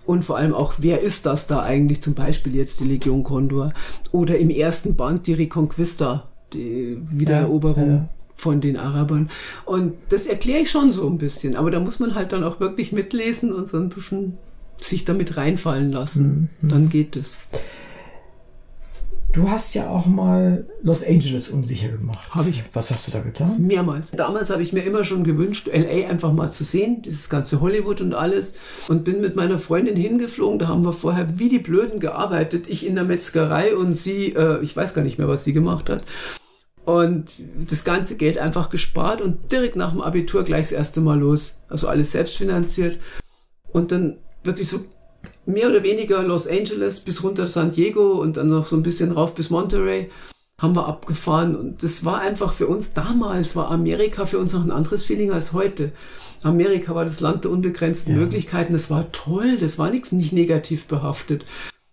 und vor allem auch, wer ist das da eigentlich, zum Beispiel jetzt die Legion Condor oder im ersten Band die Reconquista, die Wiedereroberung. Ja, ja von den Arabern. Und das erkläre ich schon so ein bisschen. Aber da muss man halt dann auch wirklich mitlesen und so ein bisschen sich damit reinfallen lassen. Mhm. Dann geht es. Du hast ja auch mal Los Angeles unsicher gemacht. Habe ich. Was hast du da getan? Mehrmals. Damals habe ich mir immer schon gewünscht, LA einfach mal zu sehen, dieses ganze Hollywood und alles. Und bin mit meiner Freundin hingeflogen. Da haben wir vorher wie die Blöden gearbeitet. Ich in der Metzgerei und sie, äh, ich weiß gar nicht mehr, was sie gemacht hat. Und das ganze Geld einfach gespart und direkt nach dem Abitur gleich das erste Mal los. Also alles selbst finanziert. Und dann wirklich so mehr oder weniger Los Angeles bis runter San Diego und dann noch so ein bisschen rauf bis Monterey haben wir abgefahren und das war einfach für uns damals war Amerika für uns noch ein anderes Feeling als heute. Amerika war das Land der unbegrenzten ja. Möglichkeiten, das war toll, das war nichts nicht negativ behaftet.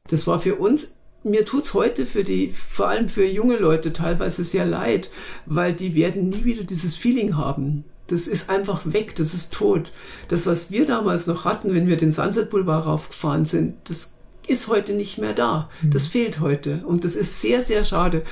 Das war für uns mir tut's heute für die, vor allem für junge Leute teilweise sehr leid, weil die werden nie wieder dieses Feeling haben. Das ist einfach weg, das ist tot. Das, was wir damals noch hatten, wenn wir den Sunset Boulevard raufgefahren sind, das ist heute nicht mehr da. Das mhm. fehlt heute. Und das ist sehr, sehr schade.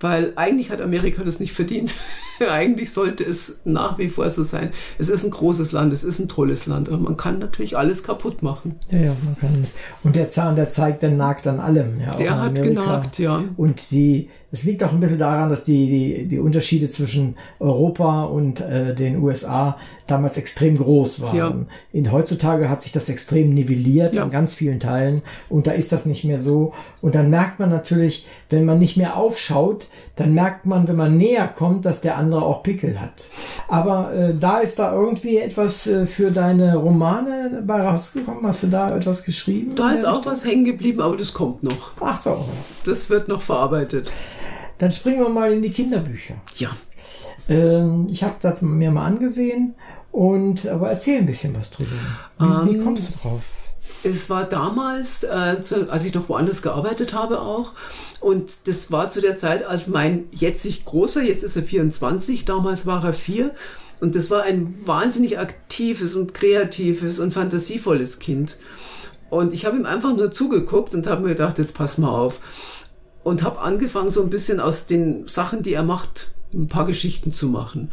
Weil eigentlich hat Amerika das nicht verdient. eigentlich sollte es nach wie vor so sein. Es ist ein großes Land, es ist ein tolles Land, aber man kann natürlich alles kaputt machen. Ja, ja, man kann. Und der Zahn, der zeigt, der nagt an allem. Ja, der hat Amerika. genagt, ja. Und die, es liegt auch ein bisschen daran, dass die, die, die Unterschiede zwischen Europa und äh, den USA damals extrem groß waren. Ja. In, heutzutage hat sich das extrem nivelliert ja. in ganz vielen Teilen und da ist das nicht mehr so. Und dann merkt man natürlich, wenn man nicht mehr aufschaut, dann merkt man, wenn man näher kommt, dass der andere auch Pickel hat. Aber äh, da ist da irgendwie etwas äh, für deine Romane bei rausgekommen. Hast du da etwas geschrieben? Da ist auch was hängen geblieben, aber das kommt noch. Ach so. Das wird noch verarbeitet. Dann springen wir mal in die Kinderbücher. Ja. Ähm, ich habe das mir mal angesehen und aber erzähl ein bisschen was drüber. Wie, um, wie ähm, kommst du drauf? Es war damals, äh, als ich noch woanders gearbeitet habe auch. Und das war zu der Zeit, als mein jetzig großer, jetzt ist er 24, damals war er vier. Und das war ein wahnsinnig aktives und kreatives und fantasievolles Kind. Und ich habe ihm einfach nur zugeguckt und habe mir gedacht, jetzt pass mal auf. Und habe angefangen, so ein bisschen aus den Sachen, die er macht, ein paar Geschichten zu machen.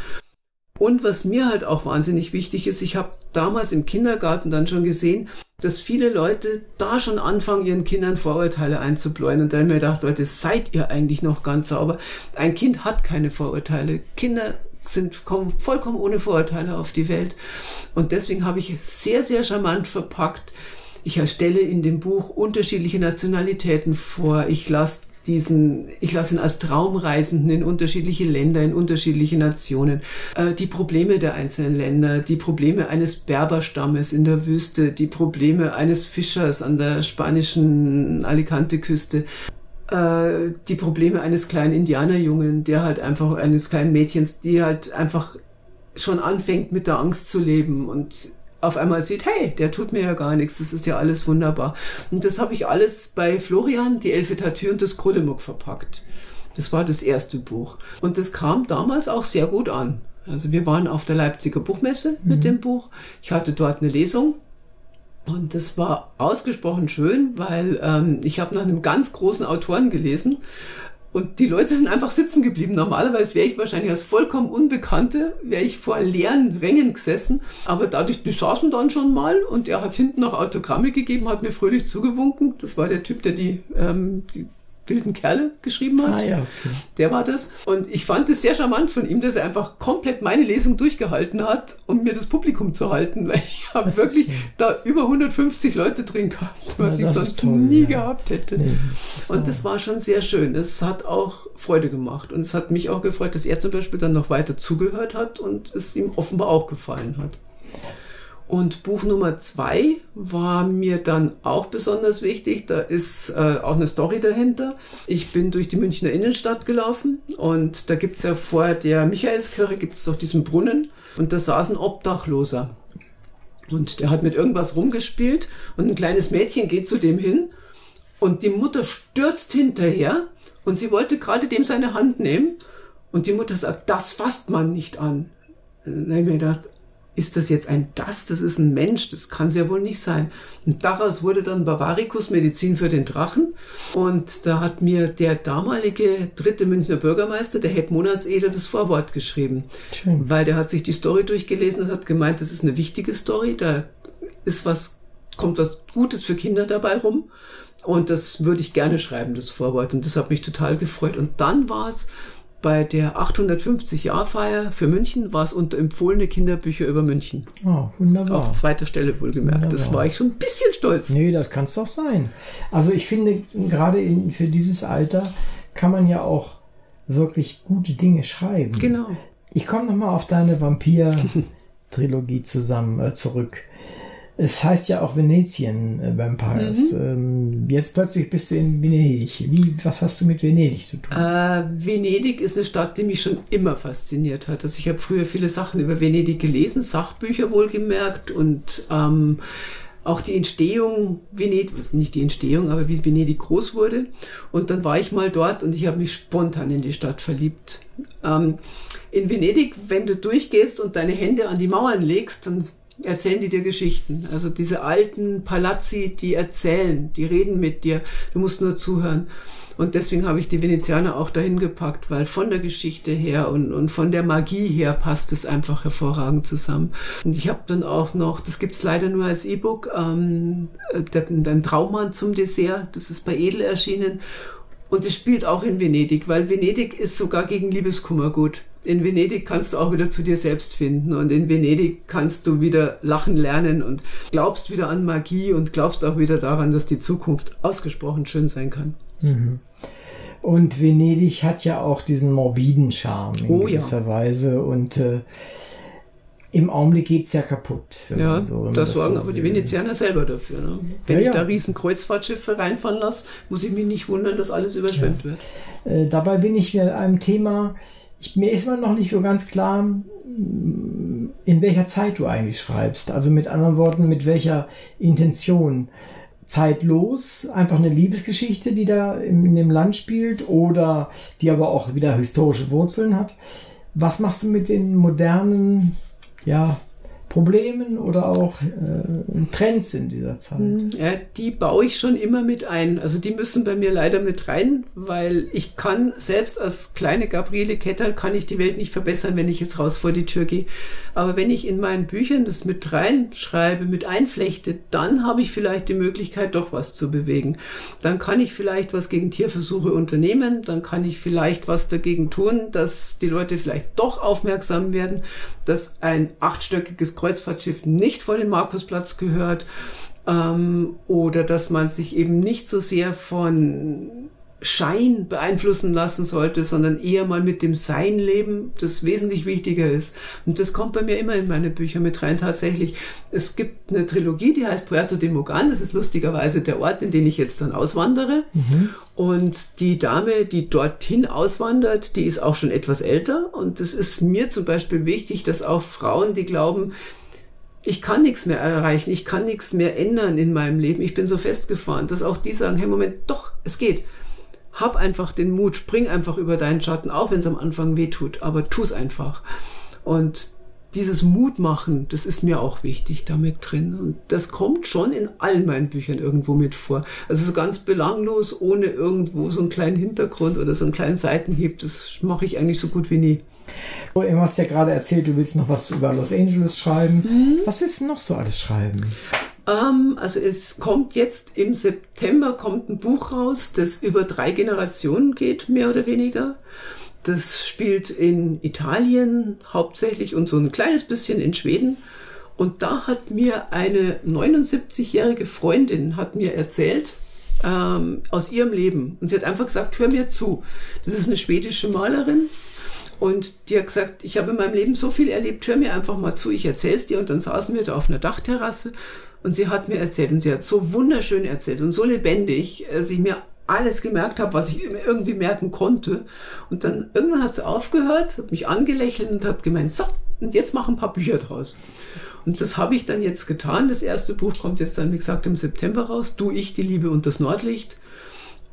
Und was mir halt auch wahnsinnig wichtig ist, ich habe damals im Kindergarten dann schon gesehen, dass viele Leute da schon anfangen, ihren Kindern Vorurteile einzubläuen. Und da habe ich mir gedacht, Leute, seid ihr eigentlich noch ganz sauber? Ein Kind hat keine Vorurteile. Kinder sind kommen vollkommen ohne Vorurteile auf die Welt. Und deswegen habe ich sehr, sehr charmant verpackt. Ich erstelle in dem Buch unterschiedliche Nationalitäten vor. Ich lasse diesen, ich lasse ihn als Traumreisenden in unterschiedliche Länder, in unterschiedliche Nationen, äh, die Probleme der einzelnen Länder, die Probleme eines Berberstammes in der Wüste, die Probleme eines Fischers an der spanischen Alicante-Küste, äh, die Probleme eines kleinen Indianerjungen, der halt einfach, eines kleinen Mädchens, die halt einfach schon anfängt mit der Angst zu leben und auf einmal sieht, hey, der tut mir ja gar nichts, das ist ja alles wunderbar. Und das habe ich alles bei Florian, die Elfe Tatür und das Krullemuck verpackt. Das war das erste Buch. Und das kam damals auch sehr gut an. Also wir waren auf der Leipziger Buchmesse mit mhm. dem Buch. Ich hatte dort eine Lesung und das war ausgesprochen schön, weil ähm, ich habe nach einem ganz großen Autoren gelesen und die Leute sind einfach sitzen geblieben. Normalerweise wäre ich wahrscheinlich als vollkommen Unbekannte, wäre ich vor leeren Rängen gesessen. Aber dadurch, die saßen dann schon mal und er hat hinten noch Autogramme gegeben, hat mir fröhlich zugewunken. Das war der Typ, der die, ähm, die wilden Kerle geschrieben hat. Ah, ja, okay. Der war das. Und ich fand es sehr charmant von ihm, dass er einfach komplett meine Lesung durchgehalten hat, um mir das Publikum zu halten, weil ich habe wirklich da über 150 Leute drin gehabt, was ja, ich sonst toll, nie ja. gehabt hätte. Nee, das und das war schon sehr schön. Es hat auch Freude gemacht. Und es hat mich auch gefreut, dass er zum Beispiel dann noch weiter zugehört hat und es ihm offenbar auch gefallen hat. Und Buch Nummer zwei war mir dann auch besonders wichtig. Da ist äh, auch eine Story dahinter. Ich bin durch die Münchner Innenstadt gelaufen und da gibt's ja vor der Michaelskirche gibt's doch diesen Brunnen und da saß ein Obdachloser. Und der hat mit irgendwas rumgespielt und ein kleines Mädchen geht zu dem hin und die Mutter stürzt hinterher und sie wollte gerade dem seine Hand nehmen und die Mutter sagt, das fasst man nicht an. Dann habe ich mir gedacht, ist das jetzt ein Das? Das ist ein Mensch, das kann es ja wohl nicht sein. Und daraus wurde dann Bavaricus Medizin für den Drachen. Und da hat mir der damalige dritte Münchner Bürgermeister, der Hepp Monatseder, das Vorwort geschrieben. Schön. Weil der hat sich die Story durchgelesen und hat gemeint, das ist eine wichtige Story, da ist was, kommt was Gutes für Kinder dabei rum. Und das würde ich gerne schreiben, das Vorwort. Und das hat mich total gefreut. Und dann war es bei der 850-Jahr-Feier für München war es unter empfohlene Kinderbücher über München. Oh, wunderbar. Auf zweiter Stelle wohlgemerkt. Wunderbar. Das war ich schon ein bisschen stolz. Nee, das kann es doch sein. Also ich finde, gerade in, für dieses Alter kann man ja auch wirklich gute Dinge schreiben. Genau. Ich komme nochmal auf deine Vampir-Trilogie zusammen äh, zurück. Es heißt ja auch Venetien äh, Vampires. Mhm. Ähm, jetzt plötzlich bist du in Venedig. Wie, was hast du mit Venedig zu tun? Äh, Venedig ist eine Stadt, die mich schon immer fasziniert hat. Also ich habe früher viele Sachen über Venedig gelesen, Sachbücher wohlgemerkt und ähm, auch die Entstehung Venedig, nicht die Entstehung, aber wie Venedig groß wurde. Und dann war ich mal dort und ich habe mich spontan in die Stadt verliebt. Ähm, in Venedig, wenn du durchgehst und deine Hände an die Mauern legst, dann erzählen die dir Geschichten. Also diese alten Palazzi, die erzählen, die reden mit dir. Du musst nur zuhören. Und deswegen habe ich die Venezianer auch dahin gepackt, weil von der Geschichte her und, und von der Magie her passt es einfach hervorragend zusammen. Und ich habe dann auch noch, das gibt's leider nur als E-Book, ähm, den Traummann zum Dessert, das ist bei Edel erschienen. Und es spielt auch in Venedig, weil Venedig ist sogar gegen Liebeskummer gut in Venedig kannst du auch wieder zu dir selbst finden und in Venedig kannst du wieder lachen lernen und glaubst wieder an Magie und glaubst auch wieder daran, dass die Zukunft ausgesprochen schön sein kann. Mhm. Und Venedig hat ja auch diesen morbiden Charme in oh, gewisser ja. Weise und äh, im Augenblick geht es ja kaputt. Ja, so, das, das sorgen so aber die Venezianer selber dafür. Ne? Wenn ja, ich ja. da riesen Kreuzfahrtschiffe reinfahren lasse, muss ich mich nicht wundern, dass alles überschwemmt ja. wird. Äh, dabei bin ich mir einem Thema ich, mir ist immer noch nicht so ganz klar, in welcher Zeit du eigentlich schreibst. Also mit anderen Worten, mit welcher Intention. Zeitlos, einfach eine Liebesgeschichte, die da in dem Land spielt oder die aber auch wieder historische Wurzeln hat. Was machst du mit den modernen, ja, Problemen oder auch äh, Trends in dieser Zeit? Hm, ja, die baue ich schon immer mit ein. Also die müssen bei mir leider mit rein, weil ich kann selbst als kleine Gabriele Ketterl kann ich die Welt nicht verbessern, wenn ich jetzt raus vor die Tür gehe. Aber wenn ich in meinen Büchern das mit reinschreibe, mit einflechte, dann habe ich vielleicht die Möglichkeit, doch was zu bewegen. Dann kann ich vielleicht was gegen Tierversuche unternehmen, dann kann ich vielleicht was dagegen tun, dass die Leute vielleicht doch aufmerksam werden, dass ein achtstöckiges Kreuzfahrtschiff nicht vor den Markusplatz gehört ähm, oder dass man sich eben nicht so sehr von Schein beeinflussen lassen sollte, sondern eher mal mit dem Sein leben, das wesentlich wichtiger ist. Und das kommt bei mir immer in meine Bücher mit rein tatsächlich. Es gibt eine Trilogie, die heißt Puerto de Mogan, das ist lustigerweise der Ort, in den ich jetzt dann auswandere. Mhm. Und die Dame, die dorthin auswandert, die ist auch schon etwas älter. Und es ist mir zum Beispiel wichtig, dass auch Frauen, die glauben, ich kann nichts mehr erreichen, ich kann nichts mehr ändern in meinem Leben, ich bin so festgefahren, dass auch die sagen, hey Moment, doch, es geht. Hab einfach den Mut, spring einfach über deinen Schatten, auch wenn es am Anfang weh tut, aber tu es einfach. Und dieses Mut machen, das ist mir auch wichtig damit drin. Und das kommt schon in allen meinen Büchern irgendwo mit vor. Also so ganz belanglos, ohne irgendwo so einen kleinen Hintergrund oder so einen kleinen Seitenhieb, das mache ich eigentlich so gut wie nie. Du hast ja gerade erzählt, du willst noch was über Los Angeles schreiben. Mhm. Was willst du noch so alles schreiben? Ähm, also es kommt jetzt im September kommt ein Buch raus, das über drei Generationen geht, mehr oder weniger. Das spielt in Italien hauptsächlich und so ein kleines bisschen in Schweden. Und da hat mir eine 79-jährige Freundin hat mir erzählt ähm, aus ihrem Leben. Und sie hat einfach gesagt, hör mir zu. Das ist eine schwedische Malerin. Und die hat gesagt, ich habe in meinem Leben so viel erlebt, hör mir einfach mal zu, ich erzähl's dir. Und dann saßen wir da auf einer Dachterrasse und sie hat mir erzählt und sie hat so wunderschön erzählt und so lebendig, dass ich mir alles gemerkt habe, was ich irgendwie merken konnte. Und dann irgendwann hat sie aufgehört, hat mich angelächelt und hat gemeint, so, und jetzt mach ein paar Bücher draus. Und das habe ich dann jetzt getan. Das erste Buch kommt jetzt dann, wie gesagt, im September raus. Du, ich, die Liebe und das Nordlicht.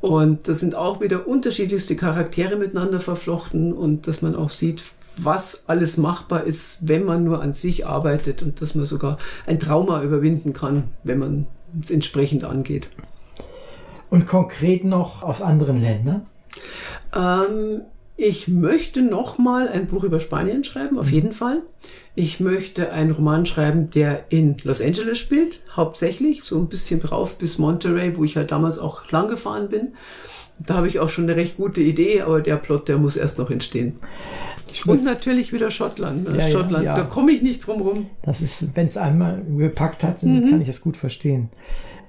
Und das sind auch wieder unterschiedlichste Charaktere miteinander verflochten und dass man auch sieht, was alles machbar ist, wenn man nur an sich arbeitet und dass man sogar ein Trauma überwinden kann, wenn man es entsprechend angeht. Und konkret noch aus anderen Ländern? Ähm, ich möchte noch mal ein Buch über Spanien schreiben, auf mhm. jeden Fall. Ich möchte einen Roman schreiben, der in Los Angeles spielt, hauptsächlich, so ein bisschen rauf bis Monterey, wo ich halt damals auch lang gefahren bin. Da habe ich auch schon eine recht gute Idee, aber der Plot, der muss erst noch entstehen. Und natürlich wieder Schottland. Ne? Ja, Schottland, ja, ja. da komme ich nicht drum rum. Das ist, wenn es einmal gepackt hat, dann mhm. kann ich das gut verstehen.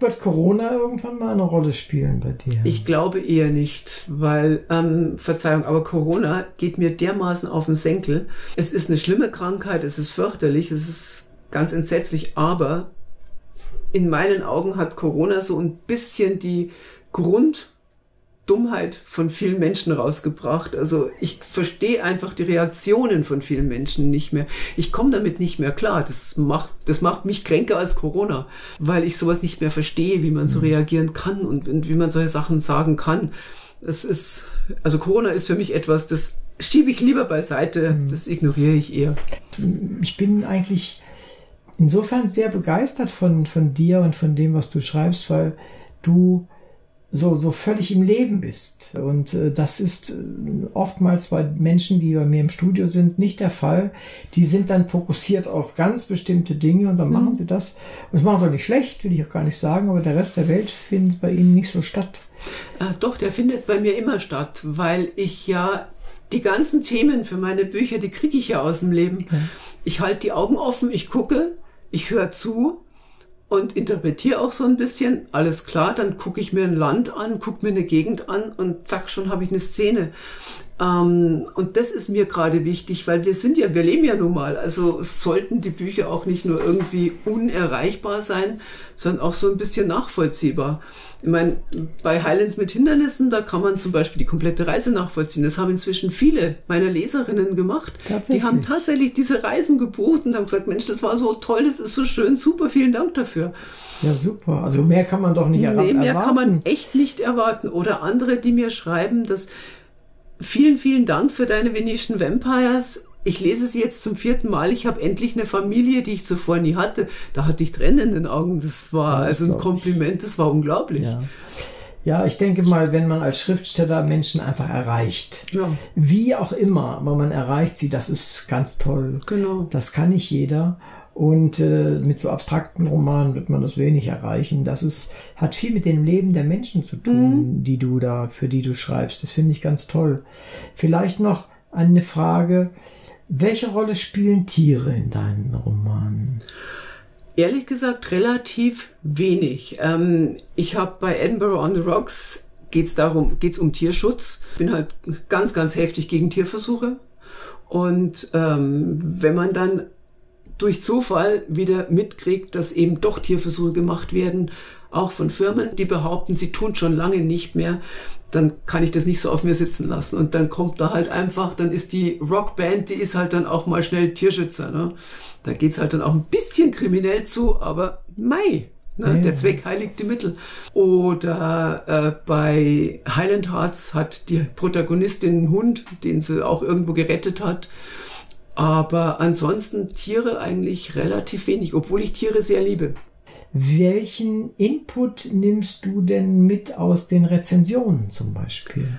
Wird Corona irgendwann mal eine Rolle spielen bei dir? Ich glaube eher nicht, weil, ähm, Verzeihung, aber Corona geht mir dermaßen auf den Senkel. Es ist eine schlimme Krankheit, es ist fürchterlich, es ist ganz entsetzlich, aber in meinen Augen hat Corona so ein bisschen die Grund Dummheit von vielen Menschen rausgebracht. Also ich verstehe einfach die Reaktionen von vielen Menschen nicht mehr. Ich komme damit nicht mehr klar. Das macht, das macht mich kränker als Corona, weil ich sowas nicht mehr verstehe, wie man so mhm. reagieren kann und, und wie man solche Sachen sagen kann. Das ist, also Corona ist für mich etwas, das schiebe ich lieber beiseite, mhm. das ignoriere ich eher. Ich bin eigentlich insofern sehr begeistert von, von dir und von dem, was du schreibst, weil du so, so völlig im Leben bist. Und äh, das ist äh, oftmals bei Menschen, die bei mir im Studio sind, nicht der Fall. Die sind dann fokussiert auf ganz bestimmte Dinge und dann mhm. machen sie das. Und das machen sie auch nicht schlecht, will ich auch gar nicht sagen, aber der Rest der Welt findet bei ihnen nicht so statt. Äh, doch, der findet bei mir immer statt, weil ich ja die ganzen Themen für meine Bücher, die kriege ich ja aus dem Leben. Ich halte die Augen offen, ich gucke, ich höre zu und interpretiere auch so ein bisschen. Alles klar, dann gucke ich mir ein Land an, gucke mir eine Gegend an und zack, schon habe ich eine Szene. Ähm, und das ist mir gerade wichtig, weil wir sind ja, wir leben ja nun mal. Also sollten die Bücher auch nicht nur irgendwie unerreichbar sein, sondern auch so ein bisschen nachvollziehbar. Ich meine, bei Highlands mit Hindernissen, da kann man zum Beispiel die komplette Reise nachvollziehen. Das haben inzwischen viele meiner Leserinnen gemacht. Die haben tatsächlich diese Reisen gebucht und haben gesagt, Mensch, das war so toll, das ist so schön, super, vielen Dank dafür. Ja, super. Also mehr kann man doch nicht erwarten. Nee, mehr kann man echt nicht erwarten. Oder andere, die mir schreiben, dass vielen, vielen Dank für deine Venetian Vampires ich lese sie jetzt zum vierten Mal. Ich habe endlich eine Familie, die ich zuvor nie hatte. Da hatte ich Tränen in den Augen. Das war ja, das also ein Kompliment, das war unglaublich. Ja. ja. ich denke mal, wenn man als Schriftsteller Menschen einfach erreicht, ja. wie auch immer, aber man erreicht sie, das ist ganz toll. Genau. Das kann nicht jeder. Und äh, mit so abstrakten Romanen wird man das wenig erreichen. Das ist, hat viel mit dem Leben der Menschen zu tun, mhm. die du da, für die du schreibst. Das finde ich ganz toll. Vielleicht noch eine Frage. Welche Rolle spielen Tiere in deinen Romanen? Ehrlich gesagt, relativ wenig. Ähm, ich habe bei Edinburgh on the Rocks geht's darum, geht's um Tierschutz. Bin halt ganz, ganz heftig gegen Tierversuche. Und ähm, wenn man dann durch Zufall wieder mitkriegt, dass eben doch Tierversuche gemacht werden, auch von Firmen, die behaupten, sie tun schon lange nicht mehr, dann kann ich das nicht so auf mir sitzen lassen. Und dann kommt da halt einfach, dann ist die Rockband, die ist halt dann auch mal schnell Tierschützer. Ne? Da geht's halt dann auch ein bisschen kriminell zu, aber mei, Ne? Ja. Der Zweck heiligt die Mittel. Oder äh, bei Highland Hearts hat die Protagonistin einen Hund, den sie auch irgendwo gerettet hat. Aber ansonsten Tiere eigentlich relativ wenig, obwohl ich Tiere sehr liebe. Welchen Input nimmst du denn mit aus den Rezensionen zum Beispiel?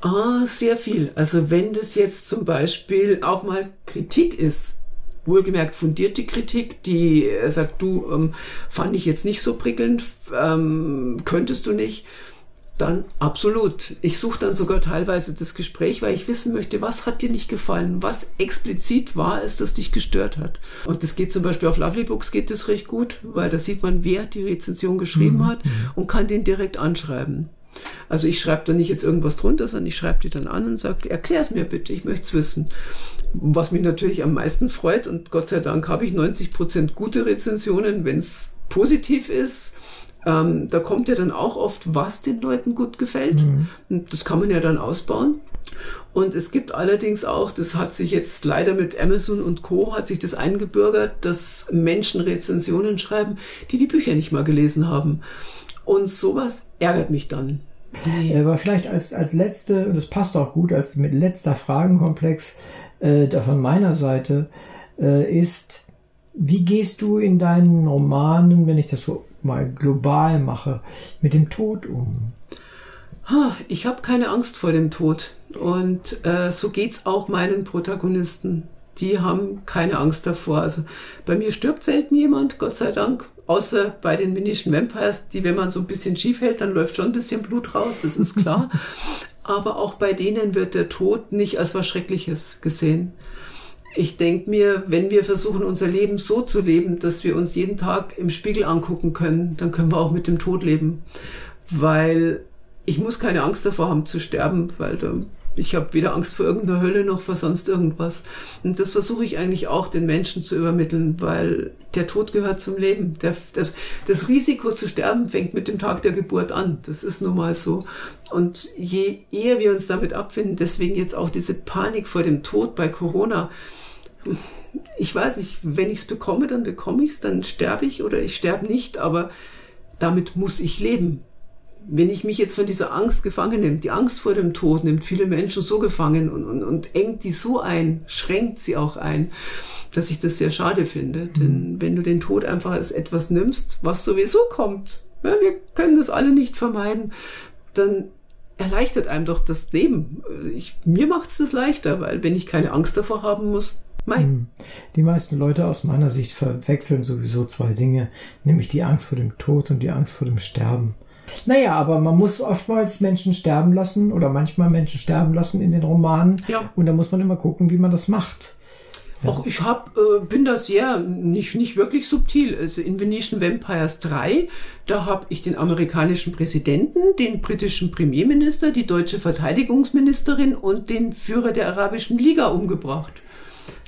Ah, sehr viel. Also wenn das jetzt zum Beispiel auch mal Kritik ist, wohlgemerkt fundierte Kritik, die er sagt, du ähm, fand ich jetzt nicht so prickelnd, ähm, könntest du nicht, dann absolut. Ich suche dann sogar teilweise das Gespräch, weil ich wissen möchte, was hat dir nicht gefallen, was explizit war es, das dich gestört hat. Und das geht zum Beispiel auf Lovely Books geht das recht gut, weil da sieht man, wer die Rezension geschrieben mhm. hat und kann den direkt anschreiben. Also ich schreibe da nicht jetzt irgendwas drunter, sondern ich schreibe die dann an und sage, erklär es mir bitte, ich möchte es wissen. Was mich natürlich am meisten freut und Gott sei Dank habe ich 90 Prozent gute Rezensionen, wenn es positiv ist. Ähm, da kommt ja dann auch oft, was den Leuten gut gefällt. Mhm. Und das kann man ja dann ausbauen. Und es gibt allerdings auch, das hat sich jetzt leider mit Amazon und Co. hat sich das eingebürgert, dass Menschen Rezensionen schreiben, die die Bücher nicht mal gelesen haben. Und sowas ärgert mich dann. Nee. Aber vielleicht als, als letzte, und das passt auch gut, als mit letzter Fragenkomplex äh, von meiner Seite, äh, ist, wie gehst du in deinen Romanen, wenn ich das so mal global mache, mit dem Tod um? Ich habe keine Angst vor dem Tod. Und äh, so geht's auch meinen Protagonisten. Die haben keine Angst davor. Also bei mir stirbt selten jemand, Gott sei Dank. Außer bei den Venetian Vampires, die, wenn man so ein bisschen schief hält, dann läuft schon ein bisschen Blut raus, das ist klar. Aber auch bei denen wird der Tod nicht als was Schreckliches gesehen. Ich denke mir, wenn wir versuchen, unser Leben so zu leben, dass wir uns jeden Tag im Spiegel angucken können, dann können wir auch mit dem Tod leben. Weil ich muss keine Angst davor haben zu sterben, weil da ich habe weder Angst vor irgendeiner Hölle noch vor sonst irgendwas. Und das versuche ich eigentlich auch den Menschen zu übermitteln, weil der Tod gehört zum Leben. Der, das, das Risiko zu sterben fängt mit dem Tag der Geburt an. Das ist nun mal so. Und je eher wir uns damit abfinden, deswegen jetzt auch diese Panik vor dem Tod bei Corona. Ich weiß nicht, wenn ich es bekomme, dann bekomme ich es, dann sterbe ich oder ich sterbe nicht, aber damit muss ich leben wenn ich mich jetzt von dieser Angst gefangen nehme, die Angst vor dem Tod nimmt viele Menschen so gefangen und, und, und engt die so ein, schränkt sie auch ein, dass ich das sehr schade finde. Mhm. Denn wenn du den Tod einfach als etwas nimmst, was sowieso kommt, ja, wir können das alle nicht vermeiden, dann erleichtert einem doch das Leben. Ich, mir macht es das leichter, weil wenn ich keine Angst davor haben muss, Mei. Mhm. Die meisten Leute aus meiner Sicht verwechseln sowieso zwei Dinge, nämlich die Angst vor dem Tod und die Angst vor dem Sterben. Naja, aber man muss oftmals Menschen sterben lassen oder manchmal Menschen sterben lassen in den Romanen. Ja. Und da muss man immer gucken, wie man das macht. Auch ich hab, äh, bin da sehr nicht, nicht wirklich subtil. Also in Venetian Vampires 3, da habe ich den amerikanischen Präsidenten, den britischen Premierminister, die deutsche Verteidigungsministerin und den Führer der Arabischen Liga umgebracht.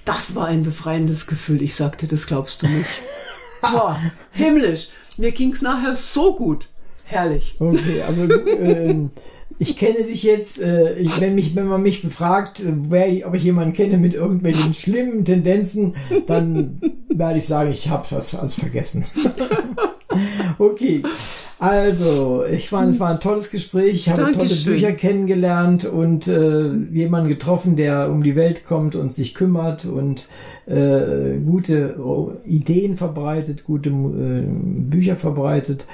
Das war ein befreiendes Gefühl. Ich sagte, das glaubst du nicht. Boah, himmlisch. Mir ging's nachher so gut. Herrlich. Okay, also ähm, ich kenne dich jetzt, äh, ich, wenn, mich, wenn man mich befragt, äh, wer, ob ich jemanden kenne mit irgendwelchen schlimmen Tendenzen, dann werde ich sagen, ich habe das alles vergessen. okay, also ich fand, es war ein tolles Gespräch. Ich habe Dankeschön. tolle Bücher kennengelernt und äh, jemanden getroffen, der um die Welt kommt und sich kümmert und äh, gute Ideen verbreitet, gute äh, Bücher verbreitet.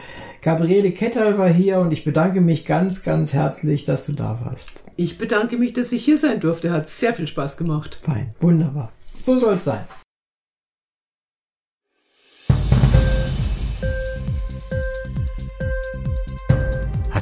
Gabriele Ketter war hier und ich bedanke mich ganz, ganz herzlich, dass du da warst. Ich bedanke mich, dass ich hier sein durfte. Hat sehr viel Spaß gemacht. Fein, wunderbar. So soll es sein.